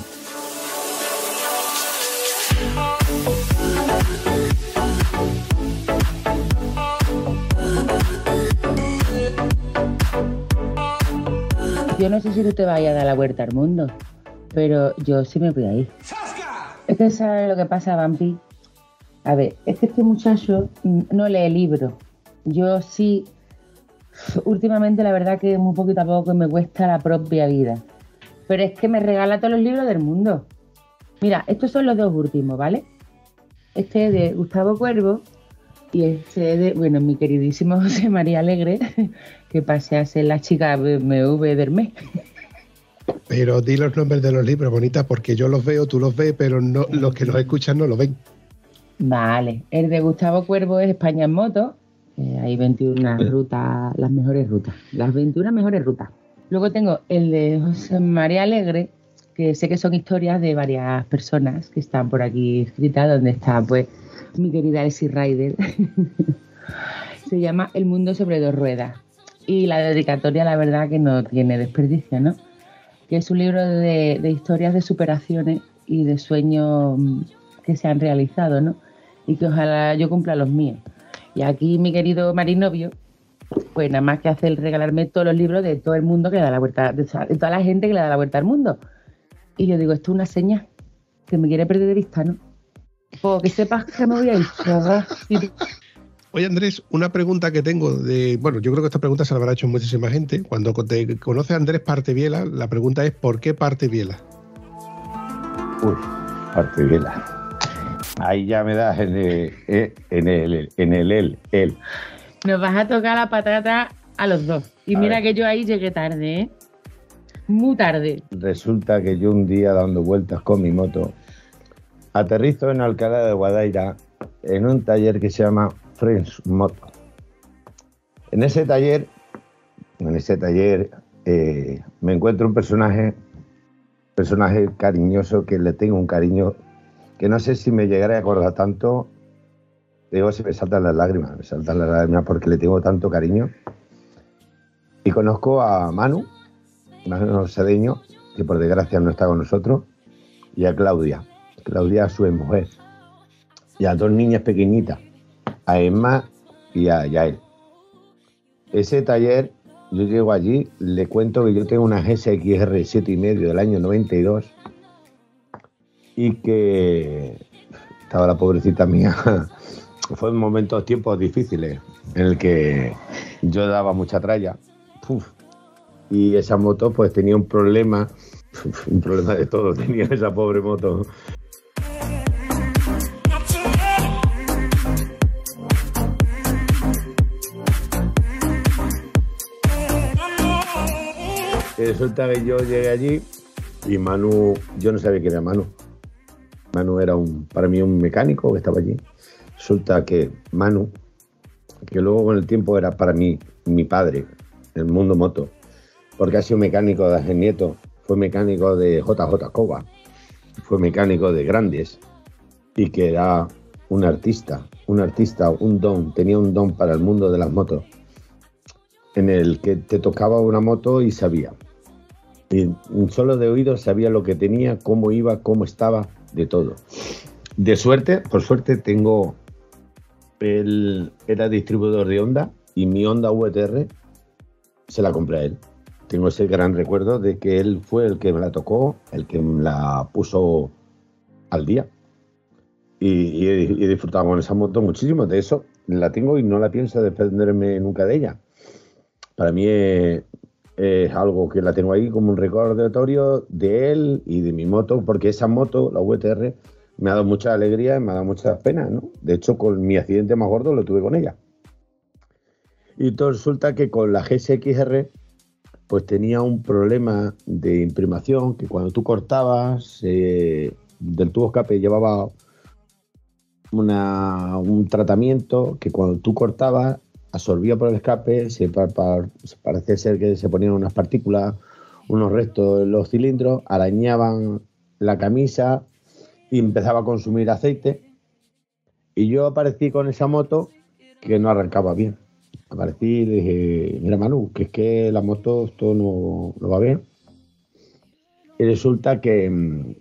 Yo no sé si tú te vayas a dar la vuelta al mundo, pero yo sí me voy a ir. Es que sabes lo que pasa, Vampi. A ver, es que este muchacho no lee libros. Yo sí, últimamente la verdad que muy poquito a poco me cuesta la propia vida. Pero es que me regala todos los libros del mundo. Mira, estos son los dos últimos, ¿vale? Este es de Gustavo Cuervo y este de, bueno, mi queridísimo José María Alegre, que pase a ser la chica BMW del mes. Pero di los nombres de los libros, bonita, porque yo los veo, tú los ves, pero no, los que nos escuchan no los ven. Vale, el de Gustavo Cuervo es España en moto. Eh, hay 21 rutas, las mejores rutas, las 21 mejores rutas. Luego tengo el de José María Alegre, que sé que son historias de varias personas que están por aquí escritas, donde está pues mi querida Elsie Ryder. Se llama El mundo sobre dos ruedas. Y la dedicatoria, la verdad, que no tiene desperdicio, ¿no? Que es un libro de, de historias de superaciones y de sueños mm, que se han realizado, ¿no? Y que ojalá yo cumpla los míos. Y aquí mi querido marinovio, pues nada más que hace el regalarme todos los libros de todo el mundo que le da la vuelta, de, toda la gente que le da la vuelta al mundo. Y yo digo, esto es una señal que me quiere perder de vista, ¿no? O que sepas que me voy a ir. Oye, Andrés, una pregunta que tengo de. Bueno, yo creo que esta pregunta se la habrá hecho muchísima gente. Cuando te conoce a Andrés Parteviela, la pregunta es: ¿por qué Parteviela? Uy, parte biela. Ahí ya me das en el, eh, en el, en el, el, el. Nos vas a tocar la patata a los dos. Y A mira ver. que yo ahí llegué tarde, ¿eh? Muy tarde. Resulta que yo un día dando vueltas con mi moto, aterrizo en Alcalá de Guadaira en un taller que se llama Friends Moto. En ese taller, en ese taller eh, me encuentro un personaje, personaje cariñoso que le tengo un cariño que no sé si me llegaré a acordar tanto. Digo, si me saltan las lágrimas, me saltan las lágrimas porque le tengo tanto cariño. Y conozco a Manu, Manu Cedeño, que por desgracia no está con nosotros, y a Claudia. Claudia, su mujer. Y a dos niñas pequeñitas, a Emma y a Yael. Ese taller, yo llego allí, le cuento que yo tengo una GSXR 7,5 del año 92 y que estaba la pobrecita mía. Fue en momentos, tiempos difíciles en el que yo daba mucha tralla. Y esa moto pues tenía un problema, un problema de todo tenía esa pobre moto. Resulta que yo llegué allí y Manu, yo no sabía que era Manu. Manu era un, para mí un mecánico que estaba allí. Resulta que Manu, que luego con el tiempo era para mí mi padre el mundo moto, porque ha sido mecánico de Ángel Nieto, fue mecánico de JJ Cova, fue mecánico de grandes y que era un artista, un artista, un don, tenía un don para el mundo de las motos, en el que te tocaba una moto y sabía. Y solo de oído sabía lo que tenía, cómo iba, cómo estaba, de todo. De suerte, por suerte, tengo. Él era distribuidor de Honda y mi Honda VTR se la compré a él. Tengo ese gran recuerdo de que él fue el que me la tocó, el que me la puso al día. Y, y y he disfrutado con esa moto muchísimo. De eso la tengo y no la pienso desprenderme nunca de ella. Para mí es, algo que la tengo ahí como un recordatorio de él y de mi moto, porque esa moto, la VTR, me ha dado mucha alegría y me ha dado mucha pena, ¿no? De hecho, con mi accidente más gordo lo tuve con ella. Y todo resulta que con la GSXR, pues tenía un problema de imprimación, que cuando tú cortabas eh, del tubo escape llevaba una, un tratamiento que cuando tú cortabas absorbía por el escape, parece ser que se ponían unas partículas, unos restos en los cilindros, arañaban la camisa y empezaba a consumir aceite. Y yo aparecí con esa moto que no arrancaba bien. Aparecí y dije, mira Manu, que es que la moto esto no, no va bien. Y resulta que mm,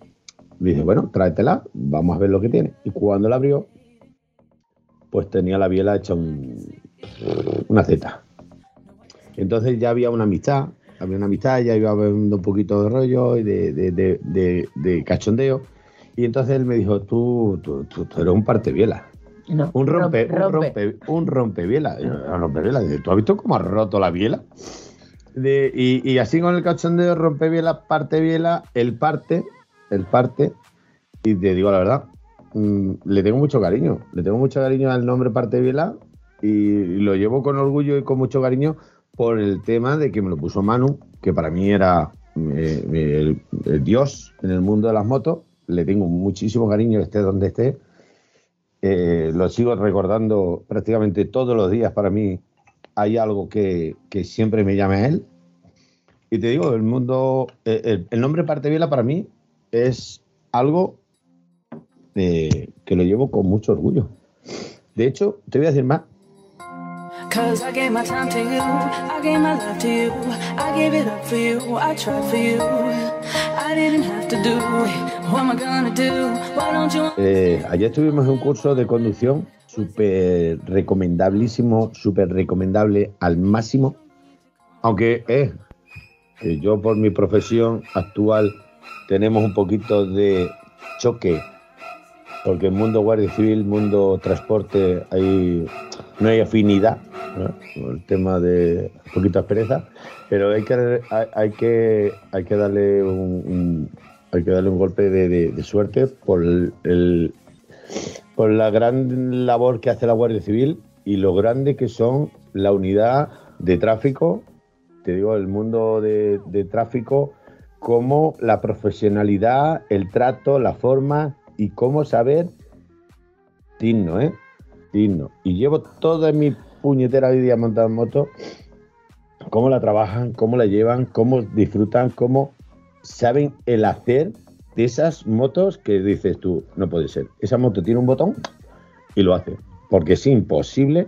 dice, bueno, tráetela, vamos a ver lo que tiene. Y cuando la abrió, pues tenía la biela hecha un, una Z. Entonces ya había una amistad, había una amistad, ya iba habiendo un poquito de rollo y de, de- de- de- de cachondeo. Y entonces él me dijo, tú, tú, tú- tú eres un partebiela. No, Un rompe, rompe. un rompe, un rompebiela. Yo, "Un rompebiela. Dice, ¿Tú has visto cómo ha roto la biela? De- y, y así con el cachondeo, rompebiela, parte biela, el parte, el parte. Y te digo la verdad, mm, le tengo mucho cariño. Le tengo mucho cariño al nombre parte biela y lo llevo con orgullo y con mucho cariño por el tema de que me lo puso Manu, que para mí era eh, el, el dios en el mundo de las motos. Le tengo muchísimo cariño, esté donde esté. Eh, lo sigo recordando prácticamente todos los días. Para mí hay algo que, que siempre me llama a él. Y te digo, el mundo, eh, el, el nombre Parte Biela para mí es algo eh, que lo llevo con mucho orgullo. De hecho, te voy a decir más. Cause I gave my time to you, I gave my love to you, I gave it up for you, I tried for you. Eh, ayer estuvimos en un curso de conducción súper recomendabilísimo, súper recomendable al máximo. Aunque es que yo por mi profesión actual tenemos un poquito de choque, porque el mundo guardia civil, mundo transporte, hay, no hay afinidad, el tema de un poquito aspereza, pero hay que, hay, que, hay que darle un, hay que darle un golpe de, de- suerte por el, por la gran labor que hace la Guardia Civil y lo grande que son la unidad de tráfico, te digo, el mundo de, de tráfico, como la profesionalidad, el trato, la forma y cómo saber digno, ¿eh? Digno. Y llevo toda mi puñetera vida montada en moto, cómo la trabajan, cómo la llevan, cómo disfrutan, cómo saben el hacer de esas motos que dices tú, no puede ser. Esa moto tiene un botón y lo hace. Porque es imposible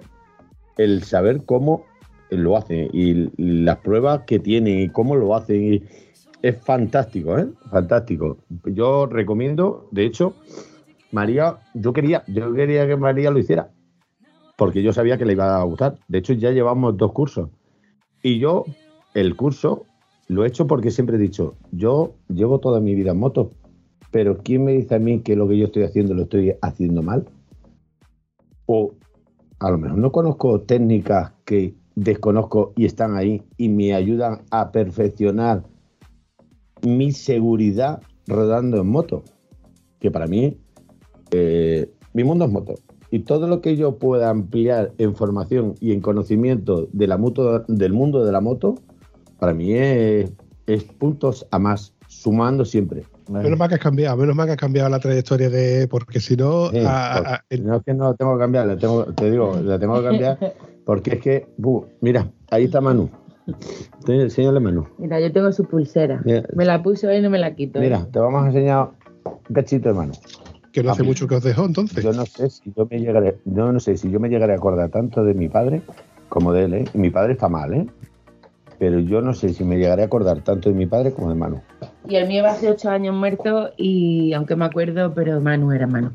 el saber cómo lo hacen y las pruebas que tienen y cómo lo hacen. Y es fantástico, ¿eh? Fantástico. Yo recomiendo, de hecho, María, yo quería, yo quería que María lo hiciera. Porque yo sabía que le iba a gustar. De hecho, ya llevamos dos cursos. Y yo, el curso, lo he hecho porque siempre he dicho, yo llevo toda mi vida en moto, pero ¿quién me dice a mí que lo que yo estoy haciendo lo estoy haciendo mal? O a lo mejor no conozco técnicas que desconozco y están ahí y me ayudan a perfeccionar mi seguridad rodando en moto. Que para mí, eh, mi mundo es moto. Y todo lo que yo pueda ampliar en formación y en conocimiento de la moto, del mundo de la moto, para mí es, es puntos a más, sumando siempre. Menos mal que has cambiado, menos mal que has cambiado la trayectoria de. Porque si no. Sí, a- a- a- porque no es que no la tengo que cambiar, la tengo, te digo, la tengo que cambiar porque es que, buh, mira, ahí está Manu. Enséñale Manu. Mira, yo tengo su pulsera. Mira. Me la puse hoy y no me la quito. ¿eh? Mira, te vamos a enseñar un cachito de mano. Que no hace mí. mucho que os dejó entonces. Yo no sé si yo me llegaré, yo no sé si yo me llegaré a acordar tanto de mi padre como de él, ¿eh? Y mi padre está mal, ¿eh? Pero yo no sé si me llegaré a acordar tanto de mi padre como de Manu. Y el mío va hace ocho años muerto y aunque me acuerdo, pero Manu era Manu.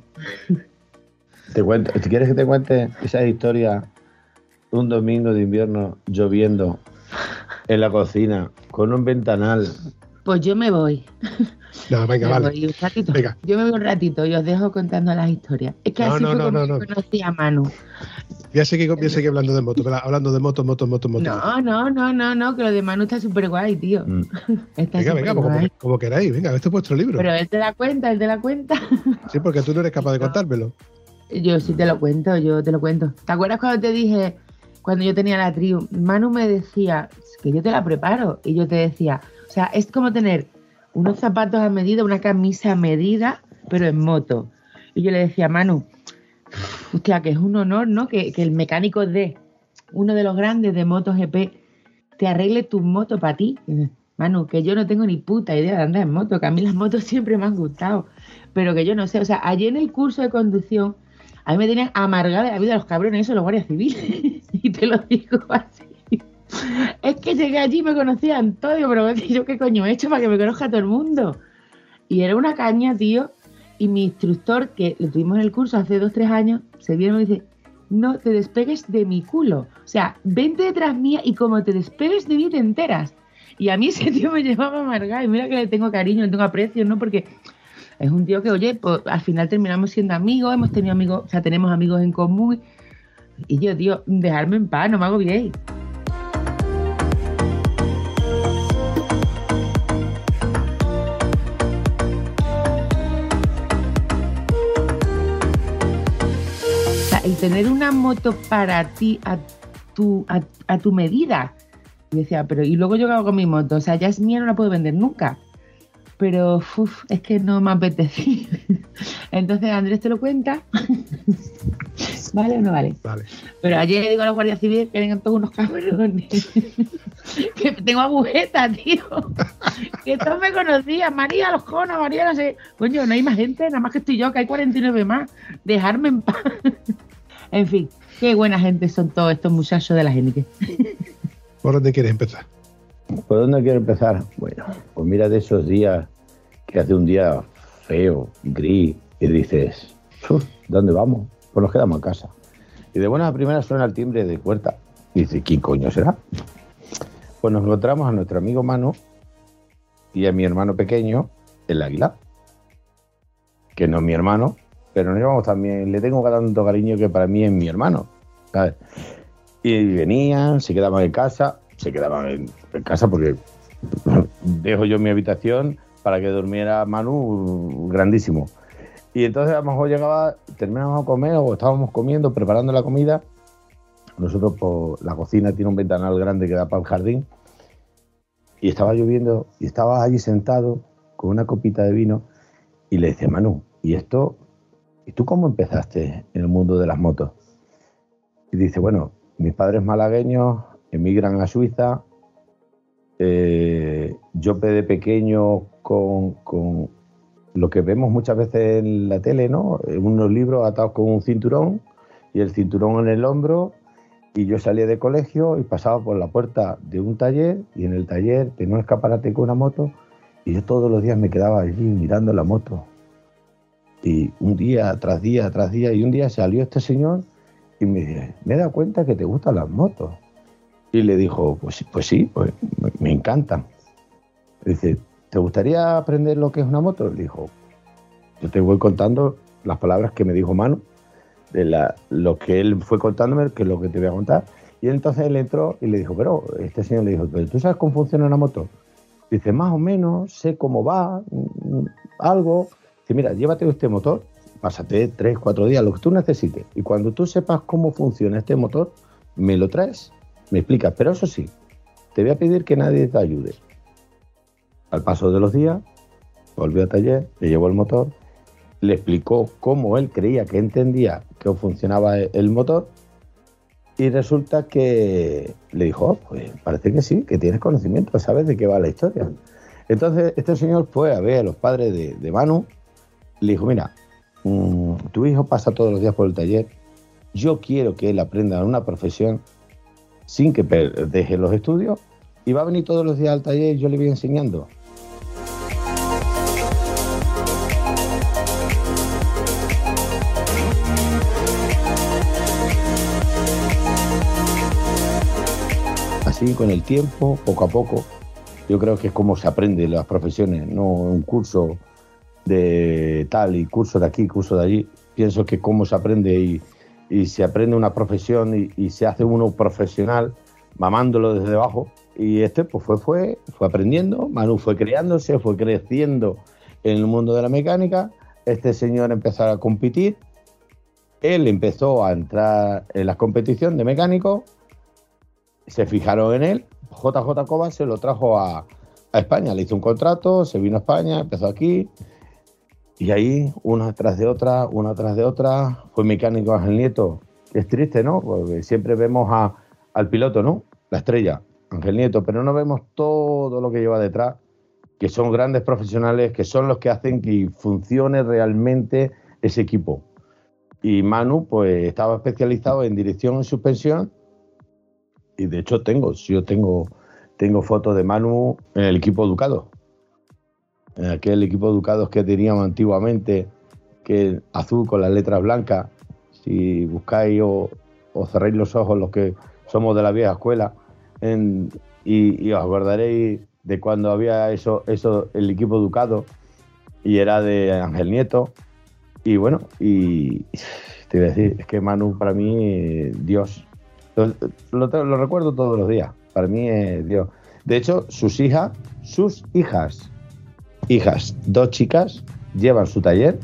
Te cuento, si quieres que te cuente esa historia, un domingo de invierno lloviendo en la cocina con un ventanal. Pues yo me voy. No, venga, Me vale. voy un ratito. Venga. Yo me voy un ratito y os dejo contando las historias. Es que No, así no, fue no, como no, yo no. conocí a Manu. Voy a seguir, voy a seguir hablando de moto, ¿verdad? hablando de moto, moto, moto, moto. No, no, no, no, no, que lo de Manu está súper guay, tío. Mm. Está Venga, venga, como, como queráis, venga, este es vuestro libro. Pero él te da cuenta, él te da cuenta. Sí, porque tú no eres capaz de contármelo. Yo sí te lo cuento, yo te lo cuento. ¿Te acuerdas cuando te dije, cuando yo tenía la tribu, Manu me decía que yo te la preparo? Y yo te decía, o sea, es como tener unos zapatos a medida, una camisa a medida, pero en moto. Y yo le decía, Manu, hostia, que es un honor, ¿no? Que, el mecánico de uno de los grandes de MotoGP te arregle tu moto para ti. Manu, que yo no tengo ni puta idea de andar en moto, que a mí las motos siempre me han gustado, pero que yo no sé. O sea, ayer en el curso de conducción, a mí me tenían amargada la vida los cabrones, eso, los guardias civiles. y te lo digo así. Es que llegué allí y me conocían todos, digo, pero yo qué coño he hecho para que me conozca todo el mundo. Y era una caña, tío. Y mi instructor, que lo tuvimos en el curso hace dos, tres años, se viene y me dice, no te despegues de mi culo. O sea, vente detrás mía y como te despegues de mí te enteras. Y a mí ese tío me llevaba amargada y mira que le tengo cariño, le tengo aprecio, ¿no? Porque es un tío que, oye, pues al final terminamos siendo amigos, hemos tenido amigos, o sea, tenemos amigos en común. Y yo, tío, dejarme en paz, no me agobiéis. O tener una moto para ti a tu, a, a tu medida. Y decía, pero ¿y luego yo qué hago con mi moto? O sea, ya es mía, no la puedo vender nunca. Pero uf, es que no me apetecía. Entonces Andrés te lo cuenta. ¿Vale o no vale? Vale. Pero ayer le digo a los guardias civiles que vengan todos unos cabrones. que tengo agujeta, tío. que todos me conocían. María Lojona, María no sé. Coño, no hay más gente, nada más que estoy yo, que hay 49 más. Dejarme en paz. En fin, qué buena gente son todos estos muchachos de la gente. ¿Por dónde quieres empezar? ¿Por dónde quiero empezar? Bueno, pues mira de esos días que hace un día feo, gris, y dices, "Uf, ¿dónde vamos? Pues nos quedamos en casa. Y de buena a primera suena el timbre de puerta. Y dice, ¿quién coño será? Pues nos encontramos a nuestro amigo Manu y a mi hermano pequeño, el águila. Que no es mi hermano, pero nos llevamos también, le tengo tanto cariño que para mí es mi hermano. ¿sabes? Y venían, se quedaban en casa, se quedaban en, en casa porque dejo yo mi habitación para que durmiera Manu grandísimo. Y entonces a lo mejor llegaba, terminábamos a comer o estábamos comiendo, preparando la comida. Nosotros, por la cocina tiene un ventanal grande que da para el jardín. Y estaba lloviendo y estaba allí sentado con una copita de vino y le decía, Manu, ¿y esto? ¿Y tú cómo empezaste en el mundo de las motos? Y dice, bueno, mis padres malagueños emigran a Suiza. eh, yo de pequeño con, con lo que vemos muchas veces en la tele, ¿no? Unos libros atados con un cinturón y el cinturón en el hombro. Y yo salía de colegio y pasaba por la puerta de un taller y en el taller tenía un escaparate con una moto y yo todos los días me quedaba allí mirando la moto. Y un día tras día tras día y un día salió este señor y me dice, me he dado cuenta que te gustan las motos. Y le dijo, pues, pues sí, pues me, encantan. Dice, ¿te gustaría aprender lo que es una moto? Le dijo, yo te voy contando las palabras que me dijo Manu, de la, lo que él fue contándome, que es lo que te voy a contar. Y entonces él entró y le dijo, pero este señor le dijo, ¿pero tú sabes cómo funciona una moto? Dice, más o menos, sé cómo va, mm, algo. Mira, llévate este motor, pásate tres, cuatro días, lo que tú necesites. Y cuando tú sepas cómo funciona este motor, me lo traes, me explicas. Pero eso sí, te voy a pedir que nadie te ayude. Al paso de los días, volvió al taller, le llevó el motor, le explicó cómo él creía que entendía que funcionaba el motor y resulta que le dijo, "Oh, pues parece que sí, que tienes conocimiento, sabes de qué va la historia. Entonces este señor fue a ver a los padres de Manu, le dijo, mira, mm, tu hijo pasa todos los días por el taller, yo quiero que él aprenda una profesión sin que deje los estudios y va a venir todos los días al taller y yo le voy enseñando. Así con el tiempo, poco a poco, yo creo que es como se aprende las profesiones, no un curso de tal y curso de aquí, curso de allí. Pienso que cómo se aprende y, y se aprende una profesión y, y se hace uno profesional mamándolo desde abajo. Y este pues fue, fue, fue aprendiendo, Manu fue creándose, fue creciendo en el mundo de la mecánica. Este señor empezó a competir. Él empezó a entrar en la competición de mecánico. Se fijaron en él. JJ Cobas se lo trajo a, a España. Le hizo un contrato, se vino a España, empezó aquí. Y ahí, una tras de otra, una tras de otra, fue mecánico Ángel Nieto. Es triste, ¿no? Porque siempre vemos al piloto, ¿no? La estrella, Ángel Nieto, pero no vemos todo lo que lleva detrás, que son grandes profesionales, que son los que hacen que funcione realmente ese equipo. Y Manu, pues estaba especializado en dirección y suspensión. Y de hecho tengo, yo tengo, tengo fotos de Manu en el equipo Ducado en aquel equipo de Ducados que teníamos antiguamente, que azul con las letras blancas, si buscáis o, o cerráis los ojos los que somos de la vieja escuela, y, y os acordaréis de cuando había eso, eso, el equipo Ducado, y era de Ángel Nieto, y bueno, y te voy a decir, es que Manu para mí, Dios, lo, lo- lo recuerdo todos los días, para mí es Dios. De hecho, sus hijas, sus hijas, hijas, dos chicas, llevan su taller.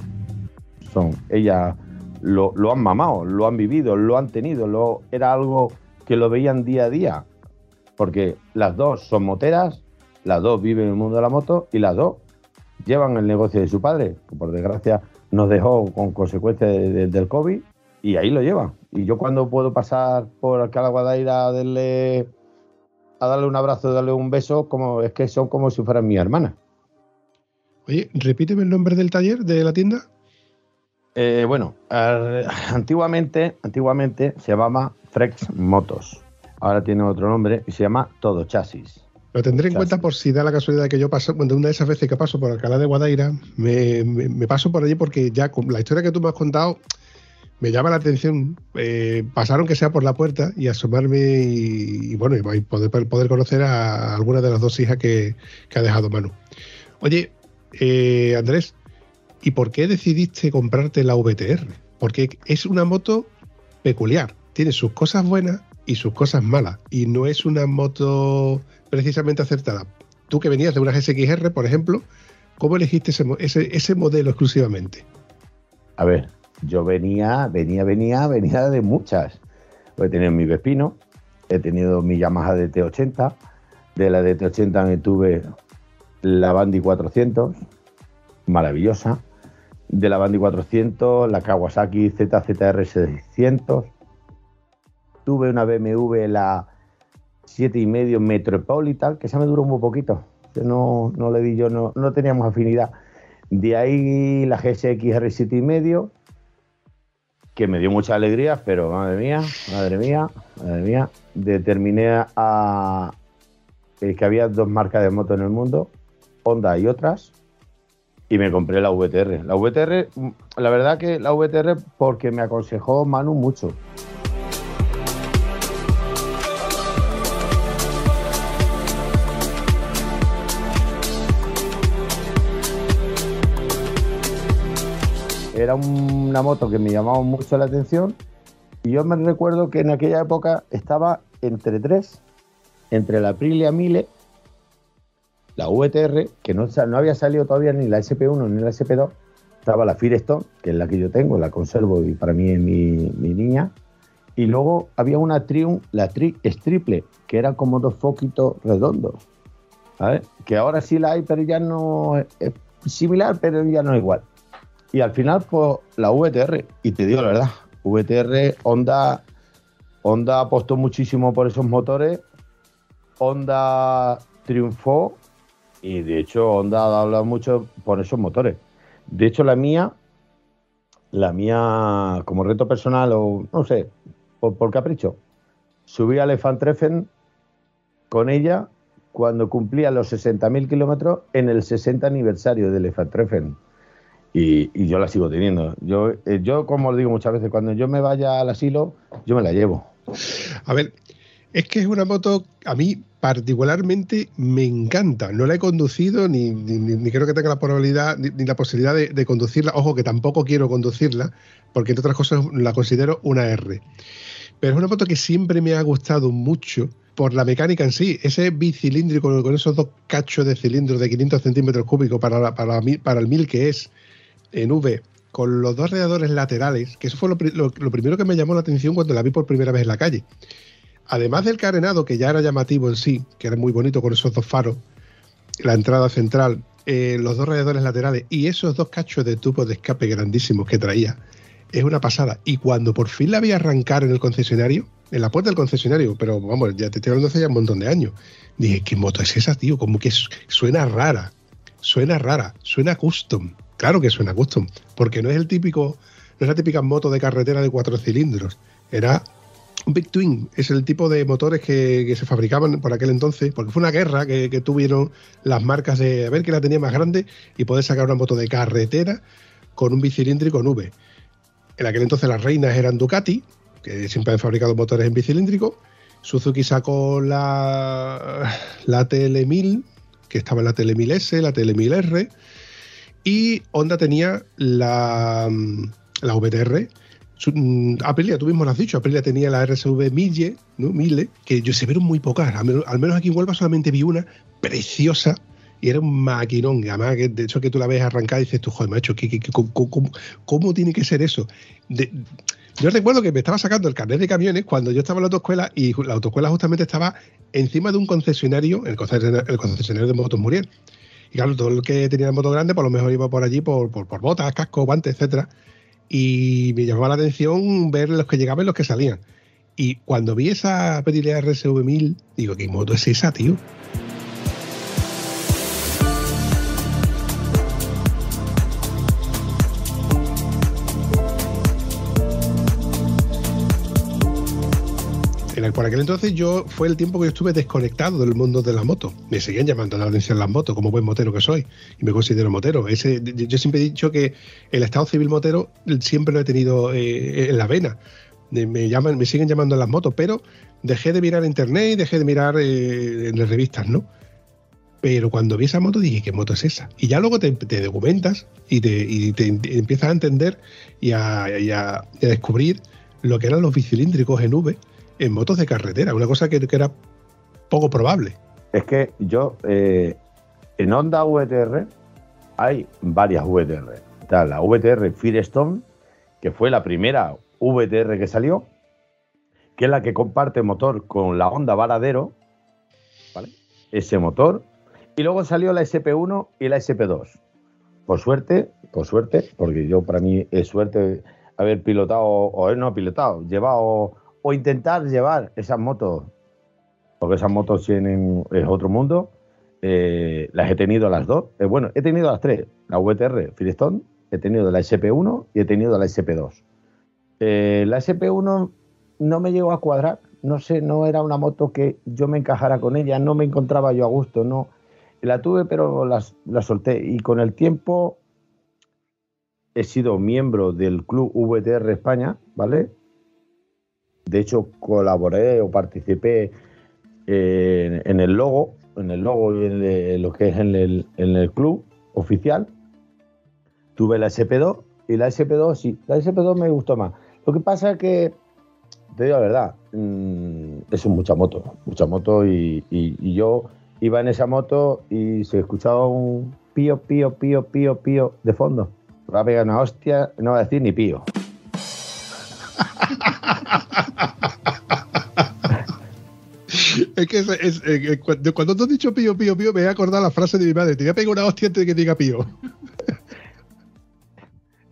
Son, ellas lo, lo han mamado, lo han vivido, lo han tenido, lo, era algo que lo veían día a día. Porque las dos son moteras, las dos viven en el mundo de la moto y las dos llevan el negocio de su padre, que por desgracia nos dejó con consecuencias de- de- del COVID y ahí lo llevan. Y yo cuando puedo pasar por Alcalá Guadaira a darle, a darle un abrazo, darle un beso, como, es que son como si fueran mi hermana. Oye, repíteme el nombre del taller, de la tienda. Eh, bueno, antiguamente, antiguamente se llamaba Frex Motos. Ahora tiene otro nombre y se llama Todo Chasis. Lo tendré en Chasis. cuenta por si da la casualidad que yo paso, bueno, una de esas veces que paso por Alcalá de Guadaira, me, me- me paso por allí porque ya con la historia que tú me has contado, me llama la atención eh, pasar aunque sea por la puerta y asomarme y, y bueno, y poder, poder conocer a alguna de las dos hijas que, que ha dejado Manu. Oye, eh, Andrés, ¿y por qué decidiste comprarte la VTR? Porque es una moto peculiar, tiene sus cosas buenas y sus cosas malas, y no es una moto precisamente acertada. Tú que venías de una GSXR, por ejemplo, ¿cómo elegiste ese modelo exclusivamente? A ver, yo venía, venía, venía, venía de muchas. He tenido mi Vespino, he tenido mi Yamaha DT80, de la DT80 me tuve la Bandi 400, maravillosa. De la Bandi 400, la Kawasaki ZZR 600. Tuve una BMW, la 7,5 Metropolitan, que esa me duró muy poquito. No, no le di yo, no, no teníamos afinidad. De ahí la GSX R7,5, que me dio mucha alegría, pero madre mía, madre mía, madre mía. Determiné a eh, que había dos marcas de moto en el mundo, Honda y otras, y me compré la VTR. La VTR, mm, la verdad que la VTR porque me aconsejó Manu mucho. Era una moto que me llamaba mucho la atención y yo me recuerdo que en aquella época estaba entre tres, entre la Aprilia 1000, la VTR, que no, no había salido todavía ni la SP1 ni la SP2, estaba la Firestone, que es la que yo tengo, la conservo y para mí es mi, mi niña, y luego había una Triumph, la Tri Triple, que era como dos foquitos redondos. Que ahora sí la hay, pero ya no es es similar, pero ya no es igual. Y al final, pues la VTR, y te digo la verdad, VTR, Honda, Honda apostó muchísimo por esos motores, Honda triunfó y de hecho Honda ha hablado mucho por esos motores. De hecho la mía, la mía como reto personal o no sé, por, por capricho, subí al Treffen con ella cuando cumplía los 60.000 kilómetros en el 60 aniversario del Treffen. Y, y yo la sigo teniendo. Yo, eh, yo, como os digo muchas veces, cuando yo me vaya al asilo, yo me la llevo. A ver, es que es una moto, a mí particularmente me encanta. No la he conducido, ni, ni- creo que tenga la probabilidad, ni, la posibilidad de, conducirla. Ojo, que tampoco quiero conducirla, porque entre otras cosas la considero una R. Pero es una moto que siempre me ha gustado mucho por la mecánica en sí. Ese bicilíndrico con esos dos cachos de cilindro de 500 centímetros cúbicos para, para, el 1000 que es en V, con los dos radiadores laterales, que eso fue lo primero que me llamó la atención cuando la vi por primera vez en la calle. Además del carenado, que ya era llamativo en sí, que era muy bonito con esos dos faros, la entrada central, eh, los dos radiadores laterales y esos dos cachos de tubos de escape grandísimos que traía, es una pasada. Y cuando por fin la vi arrancar en el concesionario, en la puerta del concesionario, pero vamos, ya te estoy hablando hace ya un montón de años, dije, ¿qué moto es esa, tío? Como que su- suena rara, suena rara, suena custom. Claro que suena custom, porque no es el típico, no es la típica moto de carretera de cuatro cilindros. Era un Big Twin, es el tipo de motores que, se fabricaban por aquel entonces, porque fue una guerra que, que tuvieron las marcas de a ver quién la tenía más grande y poder sacar una moto de carretera con un bicilíndrico en V. En aquel entonces las reinas eran Ducati, que siempre han fabricado motores en bicilíndrico. Suzuki sacó la, la TL1000, que estaba en la TL1000S, la TL1000R. Y Honda tenía la, la VTR. Mm, Aprilia, tú mismo lo has dicho, Aprilia tenía la RSV 1000, ¿no? 1000, que yo se vieron muy pocas. Al menos, aquí en Huelva solamente vi una preciosa y era un maquinón. Además, que de hecho que tú la ves arrancar y dices tú, joder, macho, ¿qué, qué- qué- cómo, tiene que ser eso? De- yo recuerdo que me estaba sacando el carnet de camiones cuando yo estaba en la autoescuela y la autoescuela justamente estaba encima de un concesionario, el concesionario, de motos Muriel. Y claro, todo el que tenía la moto grande, por lo mejor iba por allí por, botas, cascos, guantes, etcétera. Y me llamaba la atención ver los que llegaban y los que salían. Y cuando vi esa Aprilia RSV 1000, digo, ¿qué moto es esa, tío? El, por aquel entonces yo fue el tiempo que yo estuve desconectado del mundo de la moto. Me seguían llamando la atención las motos, como buen motero que soy, y me considero motero. Ese, yo siempre he dicho que el estado civil motero siempre lo he tenido eh, en la vena. Eh, Me llaman, me siguen llamando las motos, pero dejé de mirar internet y dejé de mirar eh, en las revistas, ¿no? Pero cuando vi esa moto dije, ¿qué moto es esa? Y ya luego te, te documentas y te, y em- empiezas a entender y a- y a descubrir lo que eran los bicilíndricos en V en motos de carretera, una cosa que, era poco probable. Es que yo, eh, en Honda VTR hay varias VTR. Está la VTR Firestone, que fue la primera VTR que salió, que es la que comparte motor con la Honda Varadero, ¿vale? Ese motor. Y luego salió la SP1 y la SP2. Por suerte, por suerte, porque yo para mí es suerte haber pilotado, o no pilotado, llevado, o intentar llevar esas motos porque esas motos tienen es otro mundo. Eh, las he tenido las dos. Eh, bueno, he tenido las tres. La VTR Firestone, he tenido la SP1 y he tenido la SP2. Eh, la SP1 no me llegó a cuadrar. No sé, no era una moto que yo me encajara con ella. No me encontraba yo a gusto. No. La tuve, pero las- la solté. Y con el tiempo he sido miembro del club VTR España, ¿vale? De hecho, colaboré o participé eh, en el logo, en el logo y en el- lo que es en el, club oficial. Tuve la SP2 y la SP2 sí, la SP2 me gustó más. Lo que pasa es que, te digo la verdad, mm, es mucha moto, mucha moto y, yo iba en esa moto y se escuchaba un pío, pío, pío, pío, pío de fondo. Va a pegar una hostia, no va a decir ni pío. Es que es, es- eh, cuando, tú has dicho pío, pío, pío, me he acordado la frase de mi madre. Te voy a pegar una hostia antes de que diga pío.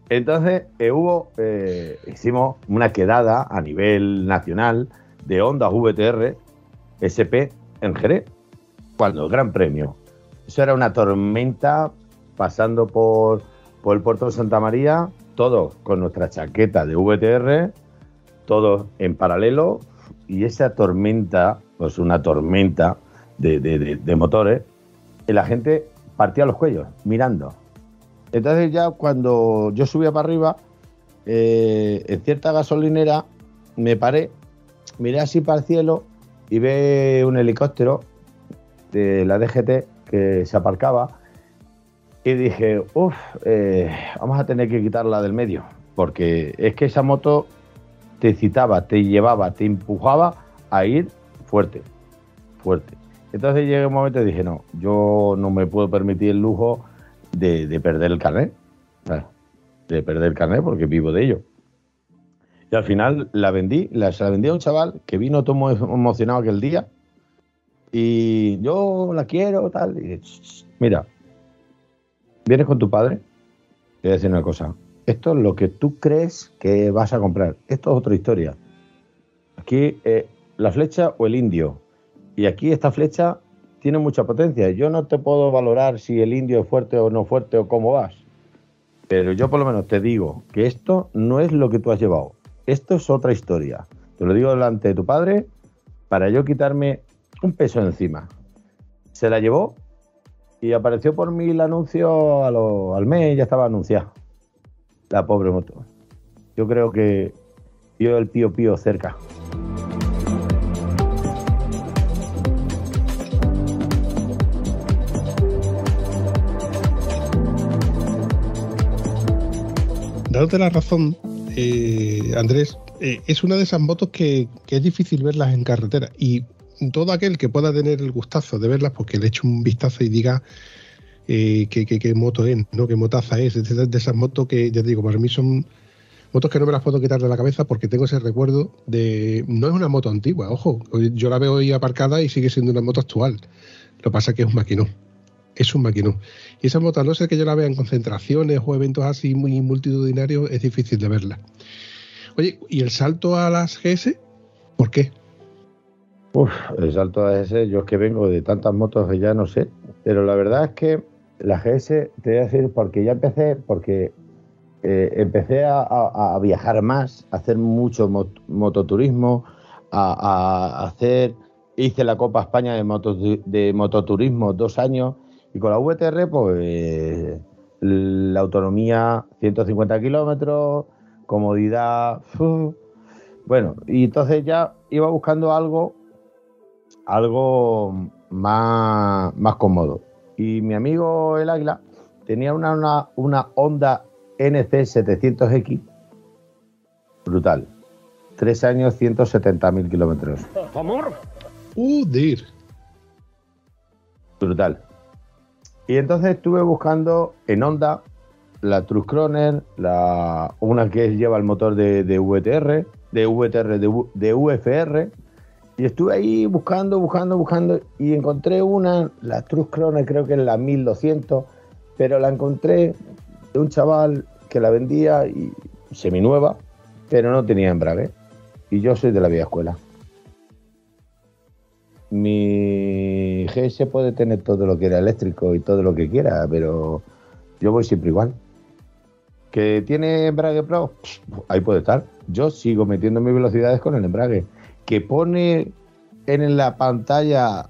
Entonces eh, hubo, eh, hicimos una quedada a nivel nacional de Honda VTR SP en Jerez, cuando el Gran Premio. Eso era una tormenta pasando por, por el puerto de Santa María, todos con nuestra chaqueta de VTR, todos en paralelo, y esa tormenta, pues una tormenta de, de- motores, y la gente partía los cuellos mirando. Entonces ya cuando yo subía para arriba, eh, en cierta gasolinera me paré, miré así para el cielo y ve un helicóptero de la DGT que se aparcaba y dije, uff, vamos a tener que quitarla del medio, porque es que esa moto te citaba, te llevaba, te empujaba a ir fuerte, fuerte. Entonces llegué un momento y dije, no, yo no me puedo permitir el lujo de, de perder el carnet, de perder el carnet porque vivo de ello. Y al final la vendí, la, se la vendí a un chaval que vino todo emocionado aquel día y yo la quiero, tal. Y dije, "Ch, ch, mira, vienes con tu padre, te voy a decir una cosa. Esto es lo que tú crees que vas a comprar. Esto es otra historia. Aquí eh, la flecha o el indio. Y aquí esta flecha tiene mucha potencia. Yo no te puedo valorar si el indio es fuerte o no fuerte o cómo vas. Pero yo por lo menos te digo que esto no es lo que tú has llevado. Esto es otra historia. Te lo digo delante de tu padre para yo quitarme un peso encima. Se la llevó y apareció por mí el anuncio al mes, ya estaba anunciado. La pobre moto. Yo creo que vio el pío pío cerca. Dándote la razón, eh, Andrés, eh, es una de esas motos que, es difícil verlas en carretera. Y todo aquel que pueda tener el gustazo de verlas, porque le eche un vistazo y diga eh, qué, moto es, ¿no? qué motaza es, de, de esas motos que, ya te digo, para mí son motos que no me las puedo quitar de la cabeza porque tengo ese recuerdo de... No es una moto antigua, ojo, yo la veo hoy aparcada y sigue siendo una moto actual. Lo que pasa es que es un maquinón. Es un maquinón. Y esa moto, a no ser que yo la vea en concentraciones o eventos así muy multitudinarios, es difícil de verla. Oye, ¿y el salto a las GS? ¿Por qué? Uf, el salto a ese, yo es que vengo de tantas motos que ya no sé, pero la verdad es que la GS, te voy a decir, porque ya empecé, porque eh, empecé a, viajar más, a hacer mucho mot- mototurismo, a, a hacer, hice la Copa España de, moto, de mototurismo dos años y con la VTR pues la autonomía 150 kilómetros, comodidad, uf. bueno, y entonces ya iba buscando algo, algo más, más cómodo. Y mi amigo el Águila tenía una, una, una Honda NC 700X brutal. Tres años, 170 mil kilómetros. Amor. Uh, dir. Brutal. Y entonces estuve buscando en Honda la Truskroner, la, una que lleva el motor de, de VTR, de VTR, de, UFR. Y estuve ahí buscando, buscando, buscando y encontré una, la Truskroner creo que es la 1200, pero la encontré de un chaval que la vendía y seminueva, pero no tenía embrague. Y yo soy de la vieja escuela. Mi GS puede tener todo lo que era eléctrico y todo lo que quiera, pero yo voy siempre igual. ¿Que tiene embrague pro? Ahí puede estar. Yo sigo metiendo mis velocidades con el embrague. Que pone en la pantalla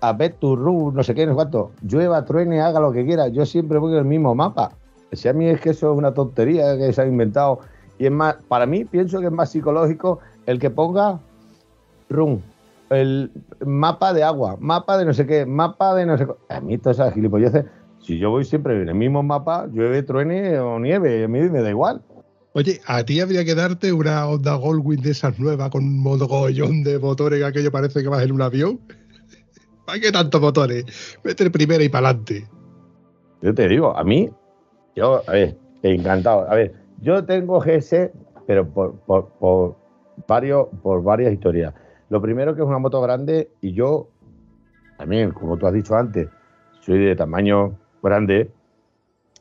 a bet no sé qué, no sé cuánto. Llueva, truene, haga lo que quiera. Yo siempre voy en el mismo mapa. Si a mí es que eso es una tontería que se ha inventado. Y es más, para mí pienso que es más psicológico el que ponga run, el mapa de agua, mapa de no sé qué, mapa de no sé qué. A mí todas esas gilipolleces, si yo voy siempre en el mismo mapa, llueve, truene o nieve, a mí me da igual. Oye, a ti habría que darte una Honda Goldwing de esas nuevas con un mogollón de motores que aquello parece que vas en un avión. ¿Para qué tantos motores? Vete primera y para adelante. Yo te digo, a mí, yo, a ver, encantado. A ver, yo tengo GS, pero por, por, por varios, por varias historias. Lo primero que es una moto grande y yo, también, como tú has dicho antes, soy de tamaño grande.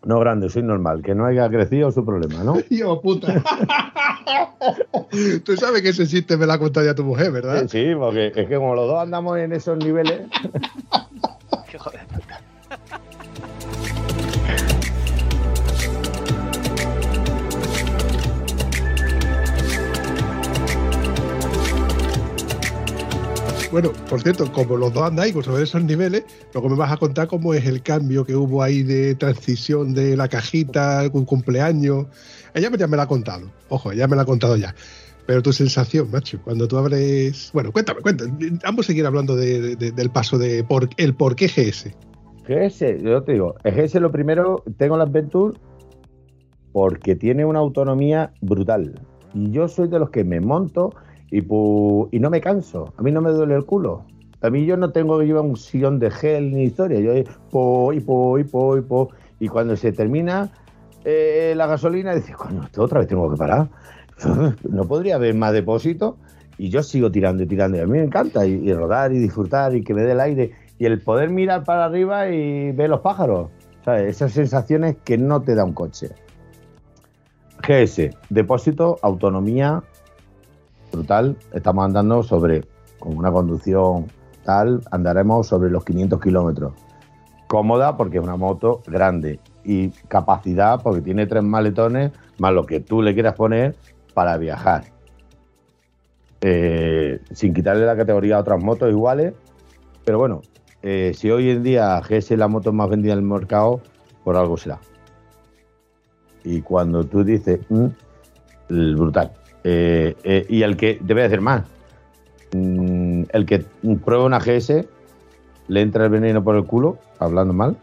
No grande, soy normal. Que no haya crecido es su problema, ¿no? Hijo puta. Tú sabes que ese chiste me la ha contado ya tu mujer, ¿verdad? Sí, porque es que como los dos andamos en esos niveles. Bueno, por cierto, como los dos andáis sobre esos niveles, luego me vas a contar cómo es el cambio que hubo ahí de transición de la cajita, un cumpleaños. Ella ya me la ha contado. Ojo, ella me la ha contado ya. Pero tu sensación, macho, cuando tú abres. Bueno, cuéntame, cuéntame. Vamos a seguir hablando de- de- del paso de por, el por qué GS. GS, yo te digo, GS lo primero, tengo la Adventure porque tiene una autonomía brutal. Y yo soy de los que me monto y, y no me canso. A mí no me duele el culo. A mí yo no tengo que llevar un sillón de gel ni historia. Yo po y po y po y po. Y cuando se termina eh, la gasolina, dices, coño, otra vez tengo que parar. No podría haber más depósito. Y yo sigo tirando y tirando. Y a mí me encanta. Y, y rodar y disfrutar y que me dé el aire. Y el poder mirar para arriba y ver los pájaros. ¿sabes? Esas sensaciones que no te da un coche. GS, depósito, autonomía brutal. Estamos andando sobre, con una conducción tal, andaremos sobre los 500 kilómetros. Cómoda porque es una moto grande y capacidad porque tiene tres maletones más lo que tú le quieras poner para viajar. Eh, sin quitarle la categoría a otras motos iguales, pero bueno, eh, si hoy en día GS es la moto más vendida del mercado, por algo será. Y cuando tú dices, "Mm", brutal. Eh, eh, y el que, te voy a más, Mm, el que prueba una GS, le entra el veneno por el culo, hablando mal,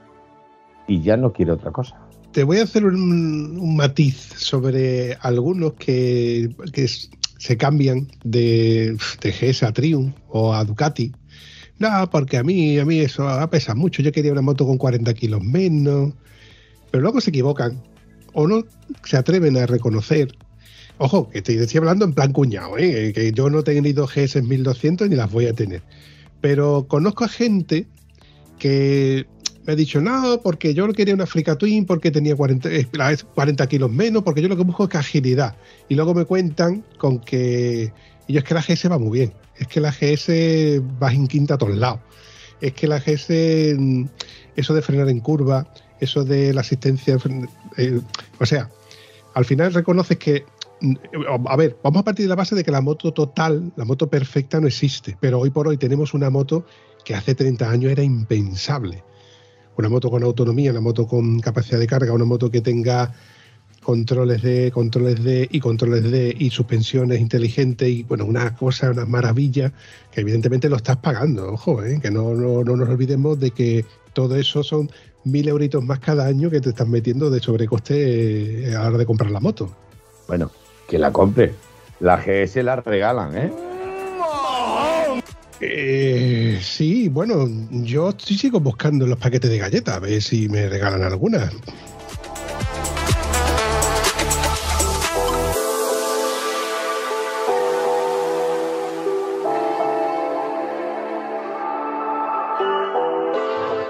y ya no quiere otra cosa. Te voy a hacer un, un matiz sobre algunos que, que se cambian de, de GS a Triumph o a Ducati. No, porque a mí, a mí eso pesa mucho. Yo quería una moto con 40 kilos menos. Pero luego se equivocan o no se atreven a reconocer. Ojo, que estoy, estoy hablando en plan cuñado, ¿eh? que yo no he tenido GS 1200 ni las voy a tener. Pero conozco a gente que me ha dicho, no, porque yo quería una Africa Twin porque tenía 40, eh, la vez 40 kilos menos, porque yo lo que busco es agilidad. Y luego me cuentan con que, y yo es que la GS va muy bien, es que la GS va en quinta a todos lados. Es que la GS, mm, eso de frenar en curva, eso de la asistencia, eh, o sea, al final reconoces que a ver, vamos a partir de la base de que la moto total, la moto perfecta no existe, pero hoy por hoy tenemos una moto que hace 30 años era impensable. Una moto con autonomía, una moto con capacidad de carga, una moto que tenga controles de, controles de y controles de y suspensiones inteligentes y bueno, una cosa, una maravilla que evidentemente lo estás pagando, ojo, ¿eh? que no, no, no nos olvidemos de que todo eso son mil euritos más cada año que te están metiendo de sobrecoste eh, a la hora de comprar la moto. Bueno, que la compre. La GS la regalan, ¿eh? Eh, sí, bueno, yo sí sigo buscando los paquetes de galletas, a ver si me regalan algunas.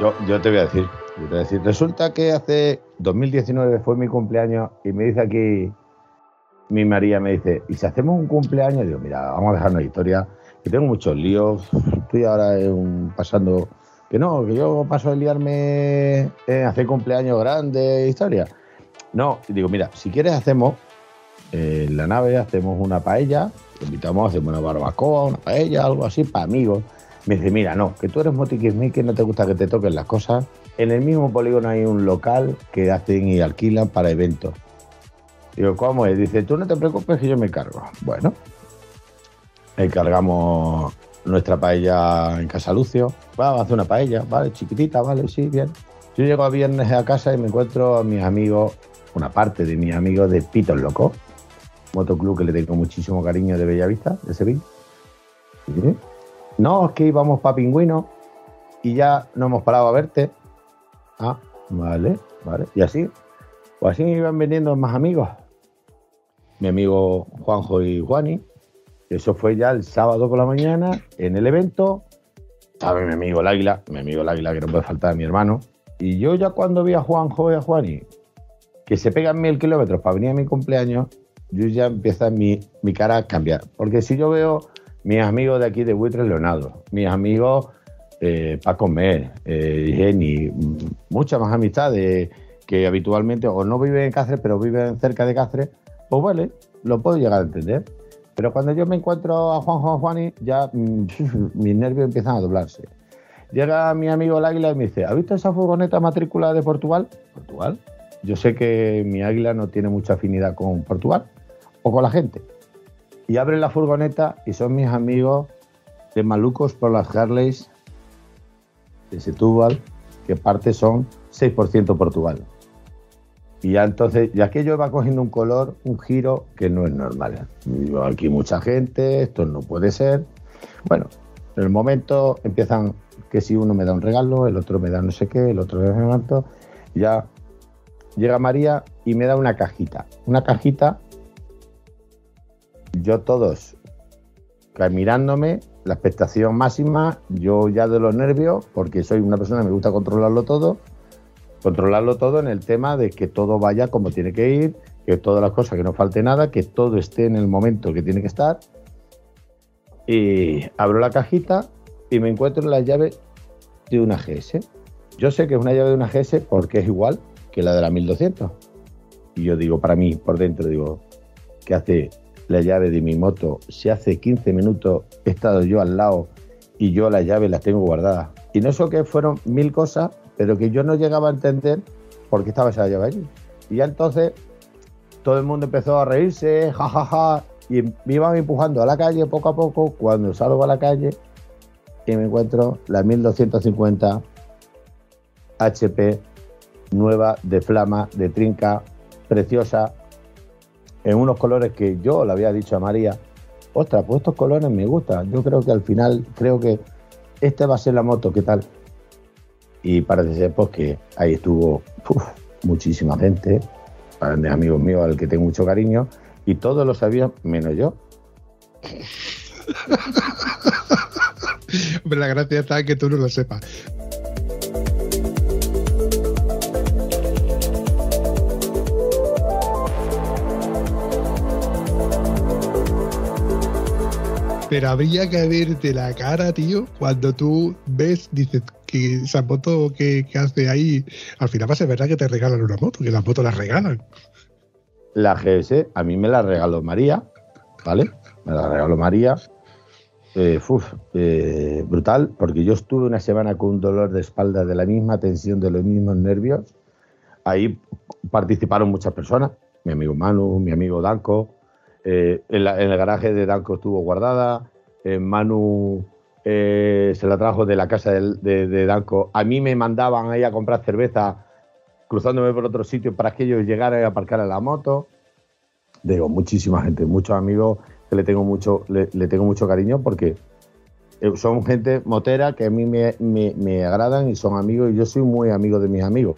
Yo, yo te voy a decir, yo te voy a decir, resulta que hace 2019 fue mi cumpleaños y me dice aquí mi María, me dice, ¿y si hacemos un cumpleaños? Digo, mira, vamos a dejar una historia, que tengo muchos líos, estoy ahora un- pasando, que no, que yo paso de liarme en hacer cumpleaños grandes, historia. No, digo, mira, si quieres hacemos eh, en la nave, hacemos una paella, te invitamos, hacemos una barbacoa, una paella, algo así, para amigos. Me dice, mira, no, que tú eres motiquismí, no te gusta que te toquen las cosas. En el mismo polígono hay un local que hacen y alquilan para eventos. Digo, ¿cómo es? Dice, tú no te preocupes que yo me cargo. Bueno, encargamos nuestra paella en Casa Lucio. Vamos a hacer una paella, ¿vale? Chiquitita, ¿vale? Sí, bien. Yo llego a viernes a casa y me encuentro a mis amigos, una parte de mis amigos de Pitos Loco, motoclub que le tengo muchísimo cariño de Bellavista, de Sevilla. ¿Sí? No, es que íbamos para Pingüino y ya no hemos parado a verte. Ah, vale, vale. Y así, pues así iban viniendo más amigos. Mi amigo Juanjo y Juani. Eso fue ya el sábado por la mañana en el evento. Estaba mi amigo el Águila, mi amigo el Águila, que no puede faltar, mi hermano. Y yo ya cuando vi a Juanjo y a Juani, que se pegan mil kilómetros para venir a mi cumpleaños, yo ya empieza mi, mi cara a cambiar. Porque si yo veo mis amigos de aquí de Buitres Leonardo, mis amigos eh, para comer, eh, Jenny, muchas más amistades que habitualmente o no viven en Cáceres, pero viven cerca de Cáceres, pues vale, lo puedo llegar a entender. Pero cuando yo me encuentro a Juanjo o a Juani, ya mm, mis nervios empiezan a doblarse. Llega mi amigo el Águila y me dice, ¿has visto esa furgoneta matrícula de Portugal? ¿Portugal? Yo sé que mi Águila no tiene mucha afinidad con Portugal o con la gente. Y abre la furgoneta y son mis amigos de malucos por las Harleys de Setúbal, que parte son 6% Portugal. Y ya entonces, ya aquello va cogiendo un color, un giro que no es normal. Aquí mucha gente, esto no puede ser. Bueno, en el momento empiezan que si uno me da un regalo, el otro me da no sé qué, el otro me da tanto. Ya llega María y me da una cajita. Una cajita, yo todos mirándome, la expectación máxima, yo ya de los nervios, porque soy una persona que me gusta controlarlo todo, controlarlo todo en el tema de que todo vaya como tiene que ir, que todas las cosas, que no falte nada, que todo esté en el momento que tiene que estar. Y abro la cajita y me encuentro la llave de una GS. Yo sé que es una llave de una GS porque es igual que la de la 1200. Y yo digo, para mí, por dentro, digo, ¿qué hace la llave de mi moto si hace 15 minutos he estado yo al lado y yo la llave las tengo guardadas? Y no sé que fueron mil cosas, pero que yo no llegaba a entender por qué estaba esa llave allí. Y ya entonces todo el mundo empezó a reírse, jajaja, y me iban empujando a la calle poco a poco. Cuando salgo a la calle y me encuentro la 1250 HP nueva de flama, de trinca, preciosa, en unos colores que yo le había dicho a María, ostras, pues estos colores me gustan. Yo creo que al final, creo que esta va a ser la moto, ¿qué tal? Y parece ser pues que ahí estuvo muchísima gente, de amigos míos al que tengo mucho cariño, y todos lo sabían menos yo. La gracia está que tú no lo sepas. Pero habría que verte la cara, tío, cuando tú ves, dices que esa moto que, que hace ahí, al final va a ser verdad que te regalan una moto, que las motos las regalan. la GS a mí me la regaló María, ¿vale? Me la regaló María. Eh, eh, brutal, porque yo estuve una semana con un dolor de espalda de la misma tensión, de los mismos nervios. Ahí participaron muchas personas, mi amigo Manu, mi amigo Danco. Eh, en, la- en el garaje de Danco estuvo guardada. eh, Manu eh, se la trajo de la casa del- de, de Danco. A mí me mandaban ahí a comprar cerveza cruzándome por otro sitio para que ellos llegaran a aparcar la moto. Digo, muchísima gente, muchos amigos que le tengo mucho, le, le tengo mucho cariño porque eh, son gente motera que a mí me, me- me agradan y son amigos y yo soy muy amigo de mis amigos.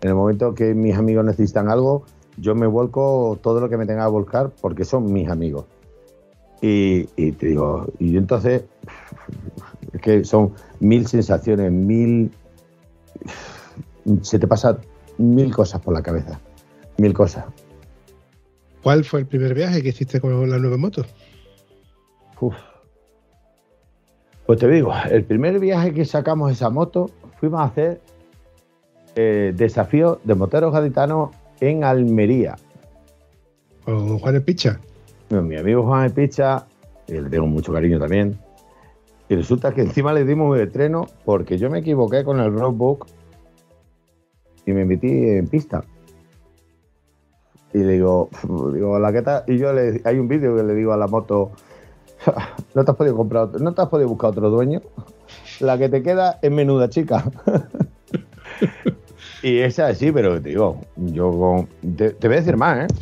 En el momento que mis amigos necesitan algo, yo me vuelco todo lo que me tenga que volcar porque son mis amigos. Y, y te digo, y entonces es que son mil sensaciones, mil. Se te pasa mil cosas por la cabeza. Mil cosas. ¿Cuál fue el primer viaje que hiciste con la nueva moto? Uf. Pues te digo, el primer viaje que sacamos esa moto fuimos a hacer eh, desafío de moteros gaditanos en Almería. Con Juan Picha. Mi amigo Juan Picha, que le tengo mucho cariño también. Y resulta que encima le dimos el estreno porque yo me equivoqué con el roadbook y me metí en pista. Y le digo, digo, la que tal. Y yo le, hay un vídeo que le digo a la moto, no te has podido comprar, otro- no te has podido buscar otro dueño. La que te queda es menuda, chica. y esa sí, pero te digo, yo te, te voy a decir más, ¿eh?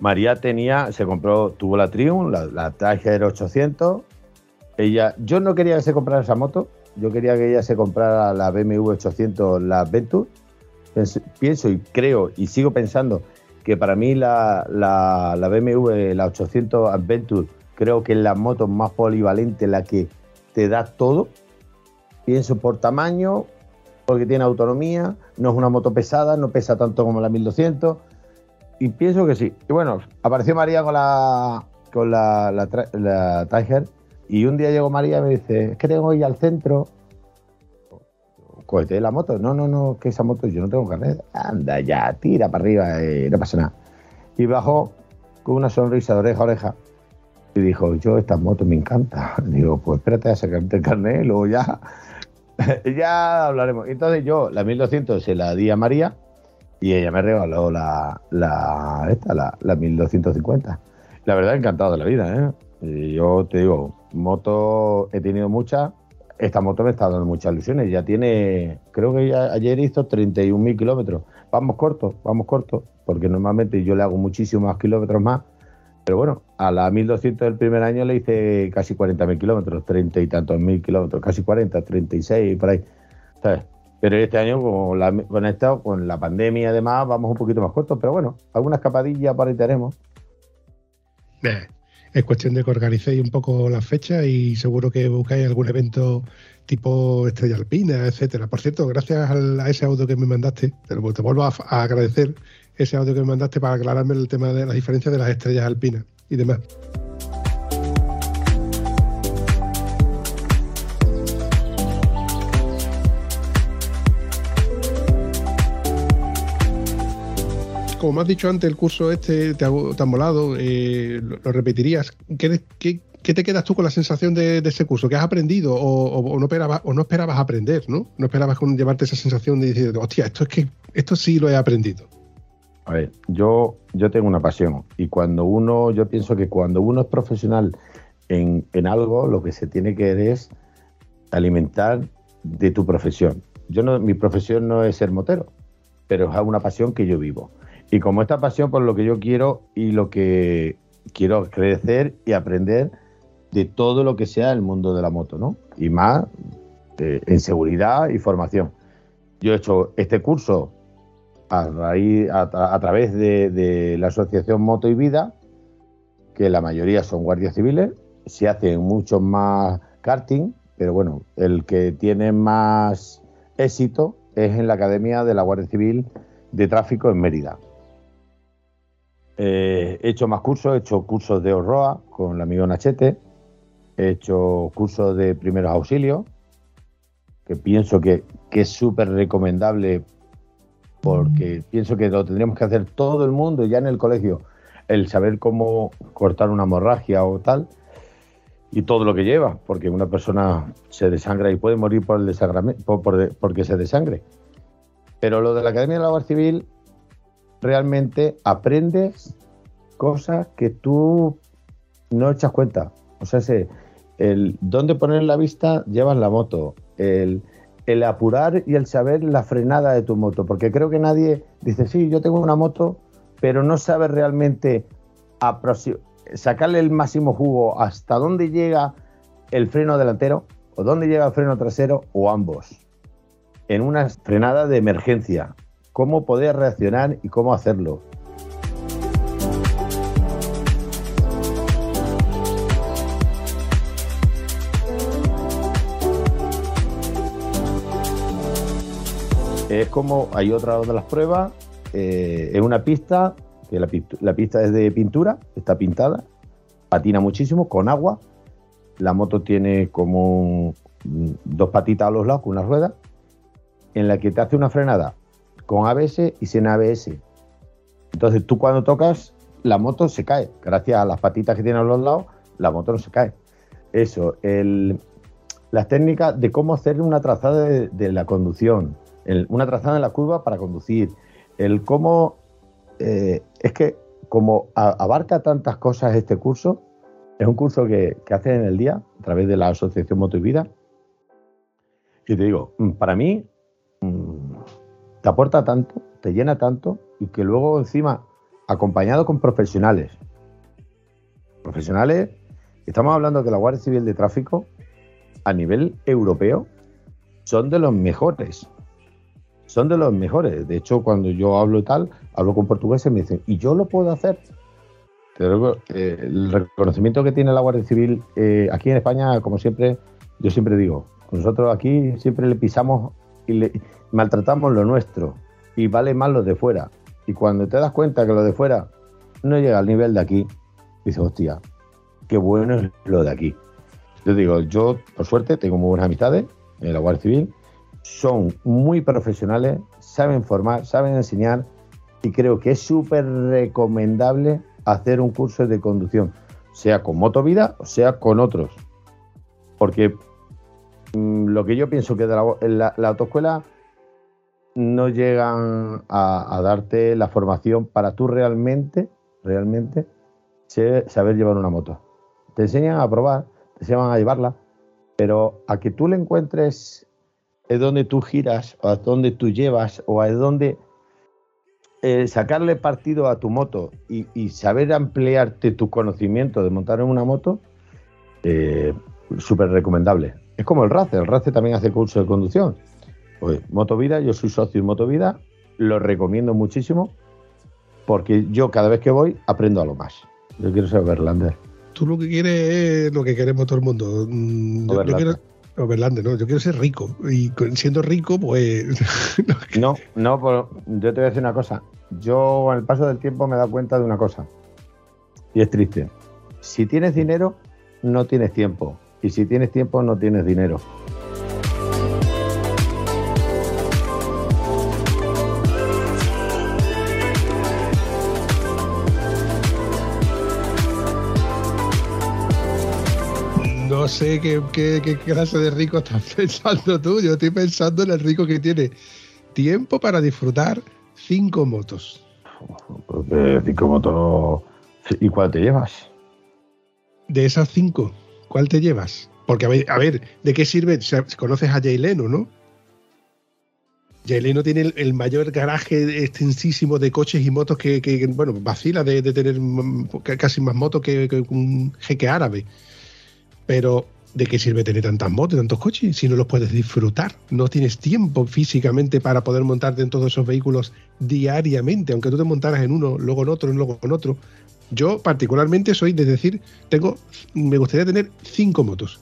María tenía, se compró, tuvo la Triumph, la, la Tiger 800. Ella, yo no quería que se comprara esa moto, yo quería que ella se comprara la BMW 800, la Adventure. Pens- Pienso y creo y sigo pensando que para mí la, la, la BMW, la 800 Adventure, creo que es la moto más polivalente, la que te da todo. Pienso por tamaño, porque tiene autonomía, no es una moto pesada, no pesa tanto como la 1200 y pienso que sí. Y bueno, apareció María con la con la, la, la Tiger y un día llegó María y me dice, es que tengo que ir al centro. Cohete la moto. No, no, no, que esa moto yo no tengo carnet. Anda ya, tira para arriba, eh, no pasa nada. Y bajó con una sonrisa de oreja a oreja y dijo, yo esta moto me encanta. Digo, pues espérate a sacarte el carnet luego ya, ya hablaremos. Entonces yo la 1200 se la di a María y ella me regaló la, esta, la, la 1250. La verdad, encantado de la vida, ¿eh? Yo te digo, moto he tenido muchas. Esta moto me está dando muchas ilusiones. Ya tiene, creo que ya ayer hizo 31.000 kilómetros. Vamos cortos, vamos cortos, porque normalmente yo le hago muchísimos kilómetros más. Pero bueno, a la 1200 del primer año le hice casi 40.000 kilómetros, 30 y tantos mil kilómetros, casi 40, 36, por ahí. Pero este año, con, la, con, esto, con la pandemia y demás, vamos un poquito más cortos. Pero bueno, alguna escapadilla por ahí tenemos. Es cuestión de que organicéis un poco las fechas y seguro que buscáis algún evento tipo Estrella Alpina, etcétera. Por cierto, gracias a ese audio que me mandaste, te, lo- vuelvo a agradecer ese audio que me mandaste para aclararme el tema de las diferencias de las estrellas alpinas y demás. Como me has dicho antes, el curso este te ha, te ha molado, eh, lo, repetirías. ¿Qué, te quedas tú con la sensación de, ese curso? ¿Qué has aprendido o no esperabas, o no esperabas aprender, ¿no? No esperabas con llevarte esa sensación de decir, hostia, esto es que esto sí lo he aprendido. A ver, yo, yo tengo una pasión y cuando uno, yo pienso que cuando uno es profesional en, en algo, lo que se tiene que es alimentar de tu profesión. Yo no, mi profesión no es ser motero, pero es una pasión que yo vivo. Y como esta pasión, por lo que yo quiero y lo que quiero crecer y aprender de todo lo que sea el mundo de la moto, ¿no? Y más eh, en seguridad y formación. Yo he hecho este curso a, raíz, a, tra- a través de, la Asociación Moto y Vida, que la mayoría son guardias civiles, se hacen mucho más karting, pero bueno, el que tiene más éxito es en la Academia de la Guardia Civil de Tráfico en Mérida. Eh, he hecho más cursos, he hecho cursos de Orroa con el amigo Nachete, he hecho cursos de primeros auxilios, que pienso que, que es súper recomendable porque pienso que lo tendríamos que hacer todo el mundo ya en el colegio, el saber cómo cortar una hemorragia o tal, y todo lo que lleva, porque una persona se desangra y puede morir por el desangrame- por- por- porque se desangre. Pero lo de la Academia de la Guardia Civil, realmente aprendes cosas que tú no echas cuenta. O sea, se- el dónde poner la vista llevas la moto, el, el apurar y el saber la frenada de tu moto, porque creo que nadie dice, sí, yo tengo una moto, pero no sabe realmente sacarle el máximo jugo hasta dónde llega el freno delantero o dónde llega el freno trasero o ambos. En una frenada de emergencia, cómo poder reaccionar y cómo hacerlo. Es como, hay otra de las pruebas, eh, es una pista, que la, pista es de pintura, está pintada, patina muchísimo, con agua. La moto tiene como dos patitas a los lados, con una rueda, en la que te hace una frenada con ABS y sin ABS. Entonces tú cuando tocas, la moto se cae. Gracias a las patitas que tiene a los lados, la moto no se cae. Eso, las técnicas de cómo hacer una trazada de la conducción, una trazada en la curva para conducir, el cómo... eh, es que como abarca tantas cosas este curso, es un curso que, que hacen en el día a través de la Asociación Moto y Vida. Y te digo, mm, para mí mm, te aporta tanto, te llena tanto y que luego encima, acompañado con profesionales, profesionales, estamos hablando que la Guardia Civil de Tráfico a nivel europeo son de los mejores. Son de los mejores. De hecho, cuando yo hablo y tal, hablo con portugueses y me dicen, ¿y yo lo puedo hacer? Digo, eh, el reconocimiento que tiene la Guardia Civil eh, aquí en España, como siempre, yo siempre digo, nosotros aquí siempre le pisamos y le maltratamos lo nuestro y vale más lo de fuera. Y cuando te das cuenta que lo de fuera no llega al nivel de aquí, dices, hostia, qué bueno es lo de aquí. Yo digo, yo por suerte tengo muy buenas amistades en la Guardia Civil, son muy profesionales, saben formar, saben enseñar y creo que es súper recomendable hacer un curso de conducción, sea con Motovida o sea con otros. Porque mm, lo que yo pienso que de la, en la- la autoescuela no llegan a, a darte la formación para tú realmente, realmente saber llevar una moto. Te enseñan a probar, te enseñan a llevarla, pero a que tú le encuentres es donde tú giras, o a donde tú llevas, o a donde eh, sacarle partido a tu moto y, y saber ampliarte tu conocimiento de montar en una moto, eh, súper recomendable. Es como el RACE, el RACE también hace curso de conducción. Pues Motovida, yo soy socio en Motovida, lo recomiendo muchísimo porque yo cada vez que voy aprendo algo más. Yo quiero ser Verlander. Tú lo que quieres es lo que queremos todo el mundo. Mm, Yo, yo Overlander. quiero. Overlander, no, yo quiero ser rico. Y siendo rico, pues. No, no, por- yo te voy a decir una cosa. Yo, el paso del tiempo, me he dado cuenta de una cosa. Y es triste. Si tienes dinero, no tienes tiempo. Y si tienes tiempo, no tienes dinero. No sé qué, qué- qué clase de rico estás pensando tú. Yo estoy pensando en el rico que tiene tiempo para disfrutar cinco motos. Porque cinco motos. ¿Y cuál te llevas? De esas cinco, ¿cuál te llevas? Porque, a ver, a ver, ¿de qué sirve? O sea, conoces a Jay Leno, ¿no? Jay Leno tiene el, el mayor garaje extensísimo de coches y motos que, bueno, vacila de, de tener casi más motos que, que un jeque árabe. Pero, ¿de qué sirve tener tantas motos tantos coches si no los puedes disfrutar? No tienes tiempo físicamente para poder montarte en todos esos vehículos diariamente, aunque tú te montaras en uno, luego en otro, luego en otro. Yo particularmente soy de decir, tengo, me gustaría tener cinco motos,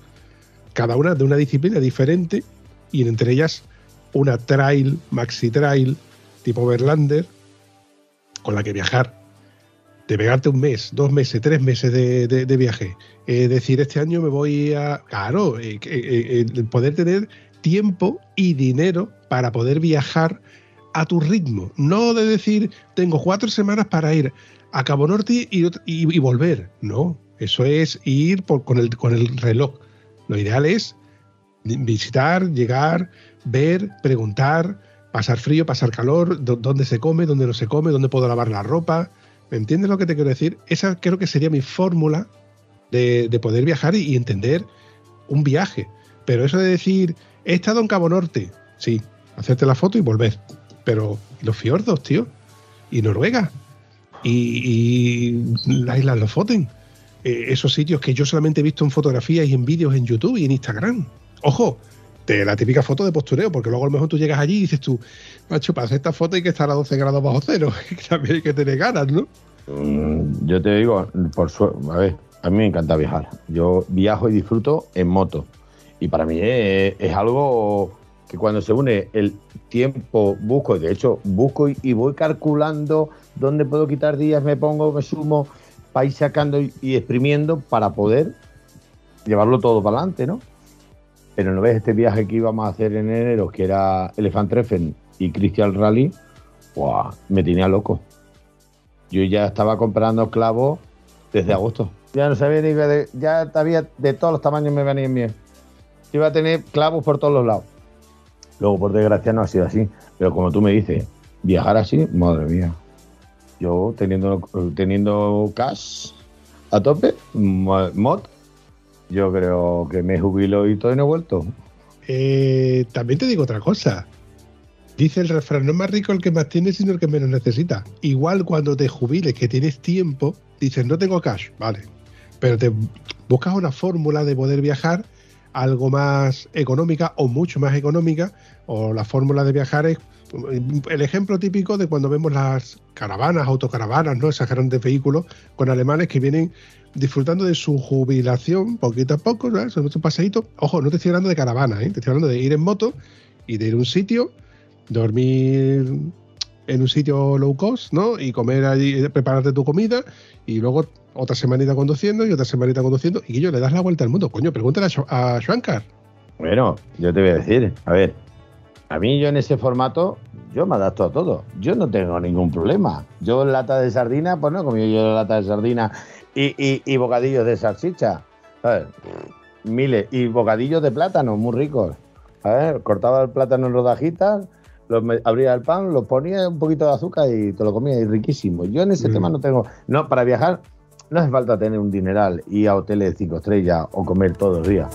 cada una de una disciplina diferente y entre ellas una trail, maxi trail, tipo Verlander, con la que viajar, de pegarte un mes, dos meses, tres meses de, de- viaje. Es decir, este año me voy a... Claro, eh, eh, eh, poder tener tiempo y dinero para poder viajar a tu ritmo, no de decir tengo cuatro semanas para ir a Cabo Norte y, y- y volver. No, eso es ir por- con, el, con el reloj. Lo ideal es visitar, llegar, ver, preguntar, pasar frío, pasar calor, dó- dónde se come, dónde no se come, dónde puedo lavar la ropa. ¿Me entiendes lo que te quiero decir? Esa creo que sería mi fórmula de, de poder viajar y, entender un viaje. Pero eso de decir, he estado en Cabo Norte, sí, hacerte la foto y volver. Pero ¿y los fiordos, tío, y Noruega, y, y la isla de los Foten, eh, esos sitios que yo solamente he visto en fotografías y en vídeos en YouTube y en Instagram. Ojo, de la típica foto de postureo, porque luego a lo mejor tú llegas allí y dices tú, macho, para hacer esta foto hay que estar a 12 grados bajo cero, que también hay que tener ganas, ¿no? Mm, Yo te digo, por suerte, a ver, a mí me encanta viajar. Yo viajo y disfruto en moto. Y para mí es, algo que cuando se une el tiempo, busco, de hecho busco y, voy calculando dónde puedo quitar días, me pongo, me sumo, para ir sacando y exprimiendo para poder llevarlo todo para adelante, ¿no? Pero no ves este viaje que íbamos a hacer en enero, que era Elephant Treffen y Christian Rally, ¡guau! me tenía loco. Yo ya estaba comprando clavos desde agosto. Ya no sabía ni que de, ya había de todos los tamaños me venían bien. Iba a tener clavos por todos los lados. Luego, por desgracia, no ha sido así. Pero como tú me dices, viajar así, madre mía. Yo teniendo, teniendo cash a tope, mo- mod, yo creo que me jubilo y y no he vuelto. Eh, también te digo otra cosa. Dice el refrán, no es más rico el que más tiene, sino el que menos necesita. Igual cuando te jubiles, que tienes tiempo, dices, no tengo cash, vale. Pero te buscas una fórmula de poder viajar algo más económica o mucho más económica, o la fórmula de viajar es el ejemplo típico de cuando vemos las caravanas, autocaravanas, ¿no? Esos grandes vehículos con alemanes que vienen disfrutando de su jubilación poquito a poco, ¿no? Son estos paseitos. Ojo, no te estoy hablando de caravana, ¿eh? te estoy hablando de ir en moto y de ir a un sitio, dormir en un sitio low cost, ¿no? Y comer allí, prepararte tu comida y luego otra semanita conduciendo y otra semanita conduciendo y yo le das la vuelta al mundo. Coño, pregúntale a Shankar. Bueno, yo te voy a decir, a ver, a mí yo en ese formato, yo me adapto a todo. Yo no tengo ningún problema. Yo lata de sardina, pues no he comido yo lata de sardina y, y- y bocadillos de salchicha. ¿sabes? Miles. Y bocadillos de plátano, muy ricos. A ver, cortaba el plátano en rodajitas, los abría el pan, lo ponía un poquito de azúcar y te lo comía y riquísimo. Yo en ese Mm. tema no tengo... No, para viajar no hace falta tener un dineral y a hoteles de cinco estrellas o comer todos los días.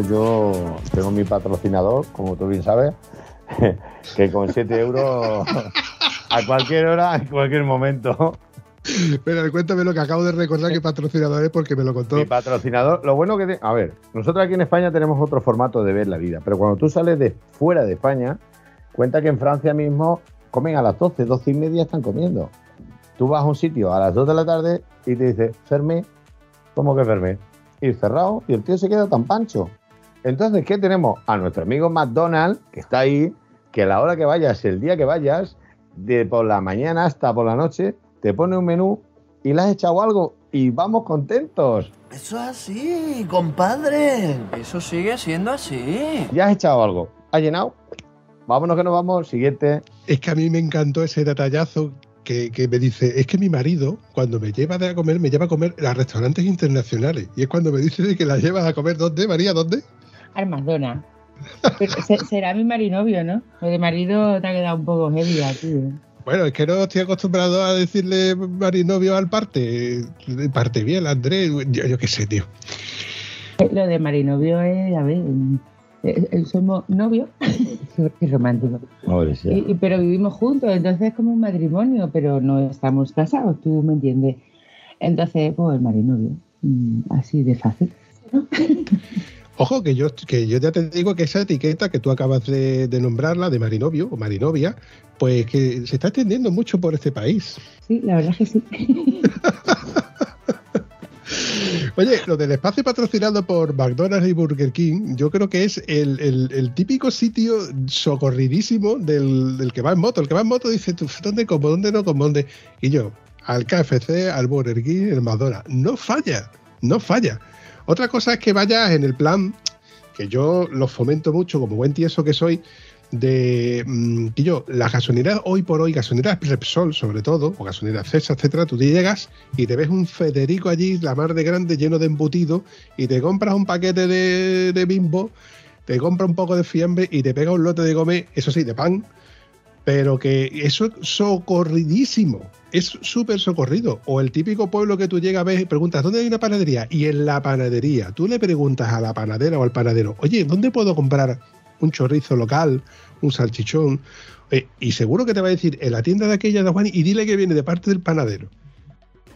Hecho, yo tengo mi patrocinador, como tú bien sabes, que con 7 euros a cualquier hora, en cualquier momento. Pero cuéntame lo que acabo de recordar que patrocinador es porque me lo contó. Mi patrocinador, lo bueno que... te- a ver, nosotros aquí en España tenemos otro formato de ver la vida, pero cuando tú sales de fuera de España, cuenta que en Francia mismo comen a las 12, 12 y media están comiendo. Tú vas a un sitio a las 2 de la tarde y te dice, Fermé, ¿cómo que Fermé? Ir cerrado y el tío se queda tan pancho. Entonces, ¿qué tenemos? A nuestro amigo McDonald's, que está ahí, que a la hora que vayas, el día que vayas, de por la mañana hasta por la noche, te pone un menú y le has echado algo y vamos contentos. Eso es así, compadre. Eso sigue siendo así. Ya has echado algo. ¿Ha llenado? Vámonos que nos vamos. Siguiente. Es que a mí me encantó ese detallazo que, que me dice, es que mi marido cuando me lleva de a comer, me lleva a comer a restaurantes internacionales. Y es cuando me dice de que la llevas a comer, ¿dónde, María? ¿Dónde? Armadona. Será mi marinovio, ¿no? Lo de marido te ha quedado un poco heavy aquí. ¿eh? Bueno, es que no estoy acostumbrado a decirle marinovio al parte. eh, Parte bien, Andrés. Yo, yo qué sé, tío. Lo de marinovio es, a ver, eh, eh, somos novios, qué romántico. Y- y- pero vivimos juntos, entonces es como un matrimonio, pero no estamos casados, tú me entiendes. Entonces, pues el marinovio, mm, así de fácil. Ojo, que yo, que yo ya te digo que esa etiqueta que tú acabas de, de nombrarla, de marinovio o marinovia, pues que se está extendiendo mucho por este país. Sí, la verdad es que sí. Oye, lo del espacio patrocinado por McDonald's y Burger King, yo creo que es el, el- el típico sitio socorridísimo del, del que va en moto. El que va en moto dice, "Tú, ¿dónde como? ¿Dónde no como? ¿Dónde? Y yo, al KFC, al Burger King, el McDonald's. No falla, no falla. Otra cosa es que vayas en el plan, que yo lo fomento mucho como buen tieso que soy, de mm, que yo, las gasolineras hoy por hoy, gasolineras Repsol sobre todo, o gasolineras Cesa, etcétera, tú te llegas y te ves un Federico allí, la mar de grande, lleno de embutido, y te compras un paquete de, de bimbo, te compras un poco de fiambre y te pega un lote de gomé, eso sí, de pan, pero que eso es socorridísimo, es súper socorrido. O el típico pueblo que tú llegas a ver y preguntas, ¿dónde hay una panadería? Y en la panadería, tú le preguntas a la panadera o al panadero, oye, ¿dónde puedo comprar un chorizo local, un salchichón? Eh, y seguro que te va a decir, en la tienda de aquella de Juan, y dile que viene de parte del panadero.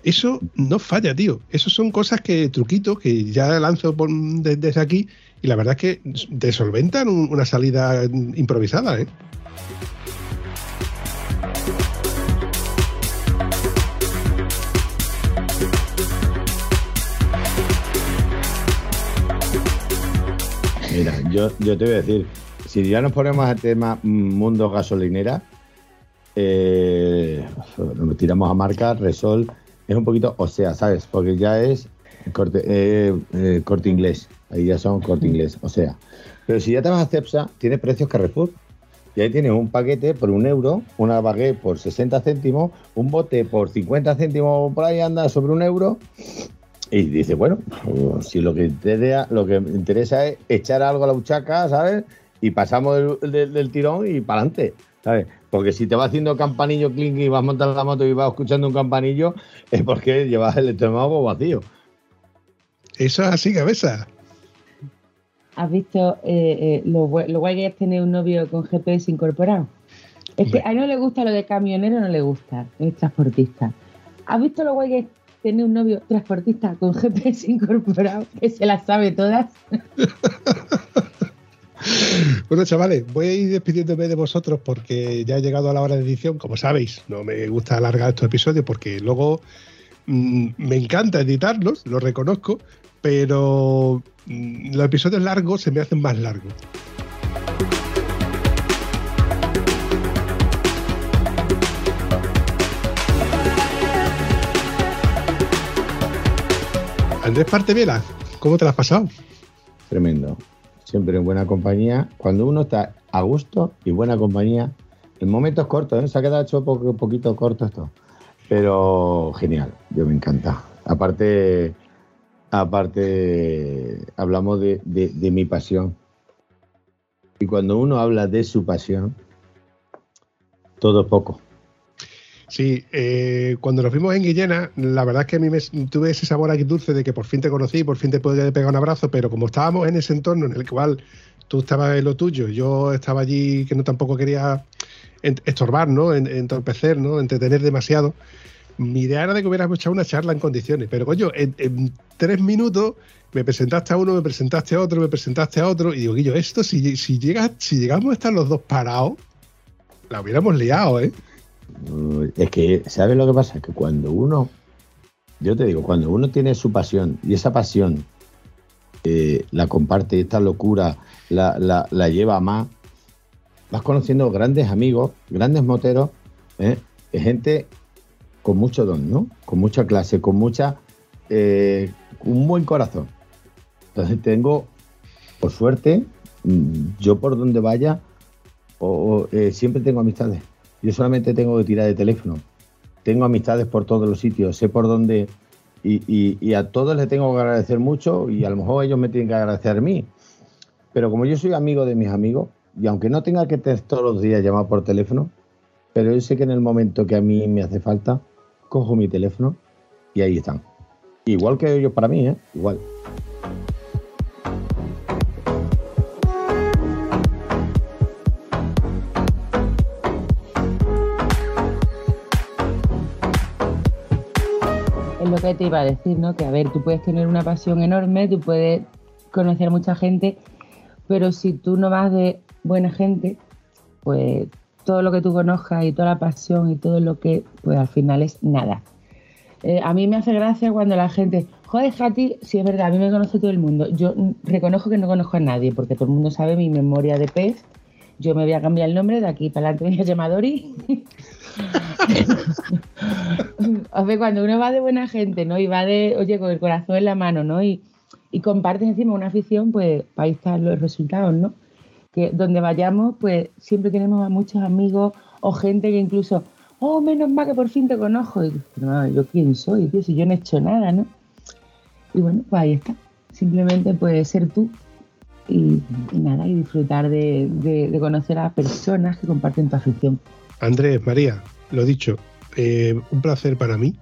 Eso no falla, tío. Eso son cosas que, truquitos, que ya lanzo desde aquí, y la verdad es que te solventan un- una salida improvisada, ¿eh? Mira, yo, yo te voy a decir, si ya nos ponemos al tema mundo gasolinera, eh, nos tiramos a marca, Resol, es un poquito, o sea, ¿sabes? Porque ya es corte, eh, eh, corte inglés, ahí ya son corte inglés, o sea. Pero si ya te vas a Cepsa, tienes precios Carrefour. Y ahí tienes un paquete por un euro, una baguette por 60 céntimos, un bote por 50 céntimos, por ahí anda sobre un euro. Y dice, bueno, si lo que, interesa, lo que me interesa es echar algo a la buchaca, ¿sabes? Y pasamos del, del- del tirón y para adelante, ¿sabes? Porque si te va haciendo campanillo clink y vas montando la moto y vas escuchando un campanillo, es porque llevas el estómago vacío. Eso es así, cabeza. ¿Has visto eh, eh, lo, gua- lo guay que es tener un novio con GPS incorporado? Es que a él no le gusta lo de camionero, no le gusta, es transportista. ¿Has visto lo guay que es tener un novio transportista con GPS incorporado que se las sabe todas? Bueno, chavales, voy a ir despidiéndome de vosotros porque ya ha llegado a la hora de edición. Como sabéis, no me gusta alargar estos episodios porque luego mm, me encanta editarlos, lo reconozco, pero mm, los episodios largos se me hacen más largos. Andrés Partevela, ¿cómo te la has pasado? Tremendo. Siempre en buena compañía. Cuando uno está a gusto y buena compañía, en momentos cortos, ¿eh? se ha quedado hecho poco, poquito corto esto. Pero genial, yo me encanta. Aparte, aparte hablamos de- de mi pasión. Y cuando uno habla de su pasión, todo es poco. Sí, eh, cuando nos vimos en Guillena, la verdad es que a mí me, tuve ese sabor aquí dulce de que por fin te conocí, por fin te pude pegar un abrazo, pero como estábamos en ese entorno en el cual tú estabas en lo tuyo, yo estaba allí que no tampoco quería estorbar, ¿no? En- entorpecer, ¿no? Entretener demasiado. Mi idea era de que hubiéramos echado una charla en condiciones, pero coño, en, tres minutos me presentaste a uno, me presentaste a otro, me presentaste a otro, y digo, Guillo, esto si, si, llega, si llegamos a estar los dos parados, la hubiéramos liado, ¿eh? Uh, Es que, ¿sabes lo que pasa? Que cuando uno, yo te digo, cuando uno tiene su pasión y esa pasión eh, la comparte, esta locura la, lleva a más, vas conociendo grandes amigos, grandes moteros, ¿eh? gente con mucho don, ¿no? Con mucha clase, con mucha, eh, un buen corazón. Entonces tengo, por suerte, mm, yo por donde vaya, siempre tengo amistades. Yo solamente tengo que tirar de teléfono. Tengo amistades por todos los sitios, sé por dónde. Y, y- a todos les tengo que agradecer mucho y a lo mejor ellos me tienen que agradecer a mí. Pero como yo soy amigo de mis amigos, y aunque no tenga que todos los días llamar por teléfono, pero yo sé que en el momento que a mí me hace falta, cojo mi teléfono y ahí están. Igual que ellos para mí, ¿eh? Igual. Te iba a decir, ¿no? Que a ver, tú puedes tener una pasión enorme, tú puedes conocer a mucha gente, pero si tú no vas de buena gente, pues todo lo que tú conozcas y toda la pasión y todo lo que, pues al final es nada. Eh, a mí me hace gracia cuando la gente, Joder, Fati, sí es verdad, a mí me conoce todo el mundo. Yo reconozco que no conozco a nadie, porque todo el mundo sabe mi memoria de pez. Yo me voy a cambiar el nombre, de aquí para adelante me voy a llamar Dori. o sea, cuando uno va de buena gente, ¿no? Y va de, oye, con el corazón en la mano, ¿no? Y, y compartes encima una afición, pues ahí están los resultados, ¿no? Que donde vayamos, pues siempre tenemos a muchos amigos o gente que incluso, oh, menos mal que por fin te conozco. Y no, yo quién soy, tío, si yo no he hecho nada, ¿no? Y bueno, pues ahí está. Simplemente puedes ser tú y, nada, y disfrutar de, conocer a personas que comparten tu afición. Andrés, María, lo dicho, eh, un placer para mí.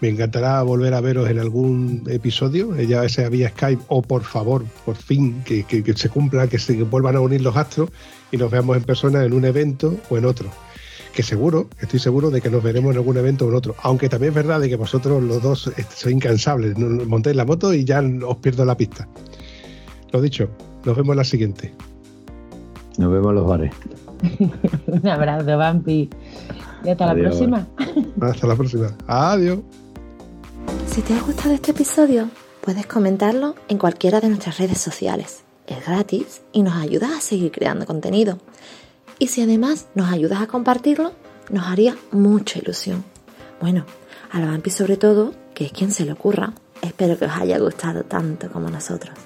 Me encantará volver a veros en algún episodio, eh, ya sea vía Skype o por favor, por fin, que, se cumpla, que se vuelvan a unir los astros y nos veamos en persona en un evento o en otro. Que seguro, estoy seguro de que nos veremos en algún evento o en otro. Aunque también es verdad de que vosotros los dos sois incansables. Montéis la moto y ya os pierdo la pista. Lo dicho, nos vemos en la siguiente. Nos vemos en los bares. Un abrazo, Vampi. Y hasta Adiós. la próxima. Hasta la próxima. Adiós. Si te ha gustado este episodio, puedes comentarlo en cualquiera de nuestras redes sociales. Es gratis y nos ayudas a seguir creando contenido. Y si además nos ayudas a compartirlo, nos haría mucha ilusión. Bueno, a la Vampi sobre todo, que es quien se le ocurra. Espero que os haya gustado tanto como nosotros.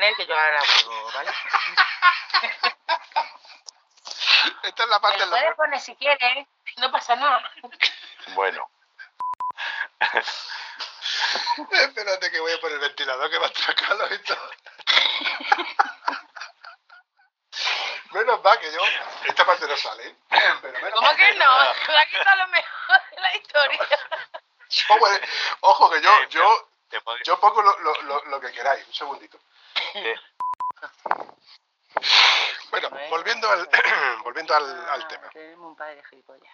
Con él, que yo ahora vuelvo, ¿vale? Esta es la parte Me lo puedes poner si quieres, no pasa nada. Bueno, Espérate que voy a poner el ventilador que va a atracarlo y todo. Menos va que yo. Esta parte no sale. ¿eh? Pero menos ¿Cómo que no? Aquí está lo mejor de la historia. Ojo, eh, Ojo que yo, Eh, yo, yo pongo lo, lo, lo que queráis. Un segundito. Eh, Bueno, volviendo al, volviendo al, al tema. Un padre de gilipollas.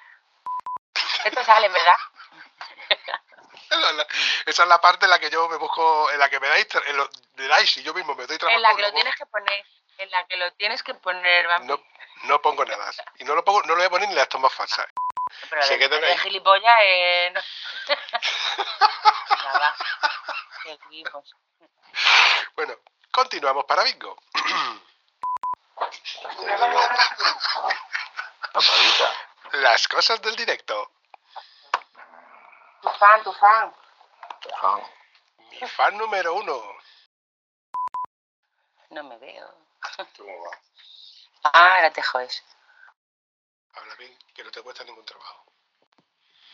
Esto sale, ¿verdad? La- Esa es la parte en la que yo me busco, en la que me dais, en lo, me dais y yo mismo me doy trabajo. En la que lo tienes que poner. En la que lo tienes que poner, vamos. no, no pongo nada. Y no lo pongo, no lo voy a poner ni las tomas falsas. Pero se de, gilipollas, eh, no. Va. Seguimos. Bueno, continuamos para bingo. Las cosas del directo. Tu fan, tu fan. Ah, Mi fan número uno. No me veo. ¿Cómo va? Ah, ahora te jodes. Habla bien, que no te cuesta ningún trabajo.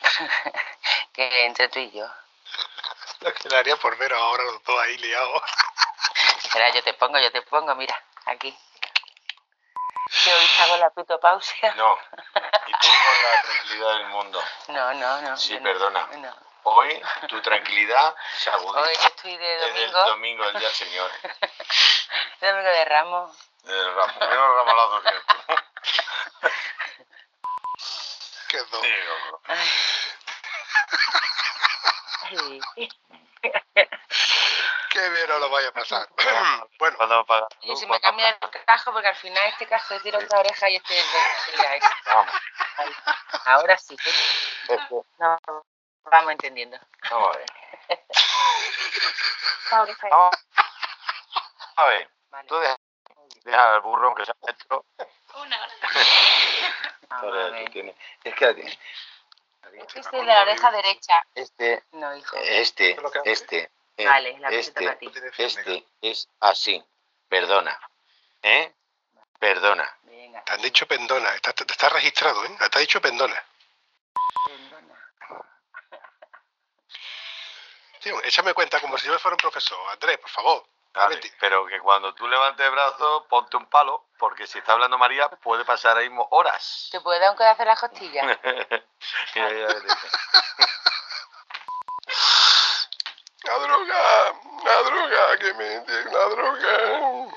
Que entre tú y yo. Lo quedaría por ver ahora los dos ahí liados. Espera, yo te pongo, yo te pongo, mira, aquí. Que hoy hago la pitopausia. No, y tú con la tranquilidad del mundo. No, no, no. Sí, no. perdona. No. Hoy tu tranquilidad se agudiza. Hoy yo estoy de Es el domingo. domingo, el día del Señor. Domingo de Ramos. El ramo, menos ramalado que tú. Qué dos. Qué bien os lo vaya a pasar. bueno, ¿Cuándo va a pagar? Yo si me cambia el cajo, porque al final este cajo es de otra oreja y este es de este. Ahí. Ahora sí. No, vamos entendiendo. vamos a ver. Vamos a ver. Vale. Tú deja, deja al burro que sea maestro. Una hora. Ahora tú tienes- Es que Este es el de la oreja derecha. este, No, hijo. este, este, eh, Vale, la este, para ti. este es así. Perdona. ¿Eh? Perdona. Te han dicho pendona, está, te está registrado, ¿eh? Te ha dicho pendona. Tío, échame cuenta como si yo fuera un profesor. Andrés, por favor. Pero que cuando tú levantes el brazo, ponte un palo, porque si está hablando María, puede pasar ahí mismo horas. ¿Te puede dar un codazo en la costilla? Mira, ya ves, dice. La droga, la droga, que me la droga.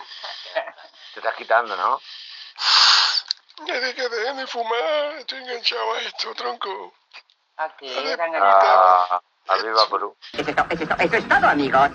Te estás quitando, ¿no? Desde que dejé de fumar, estoy enganchado a esto, tronco. ¿A qué? Ah, arriba Perú. Eso es todo, amigos.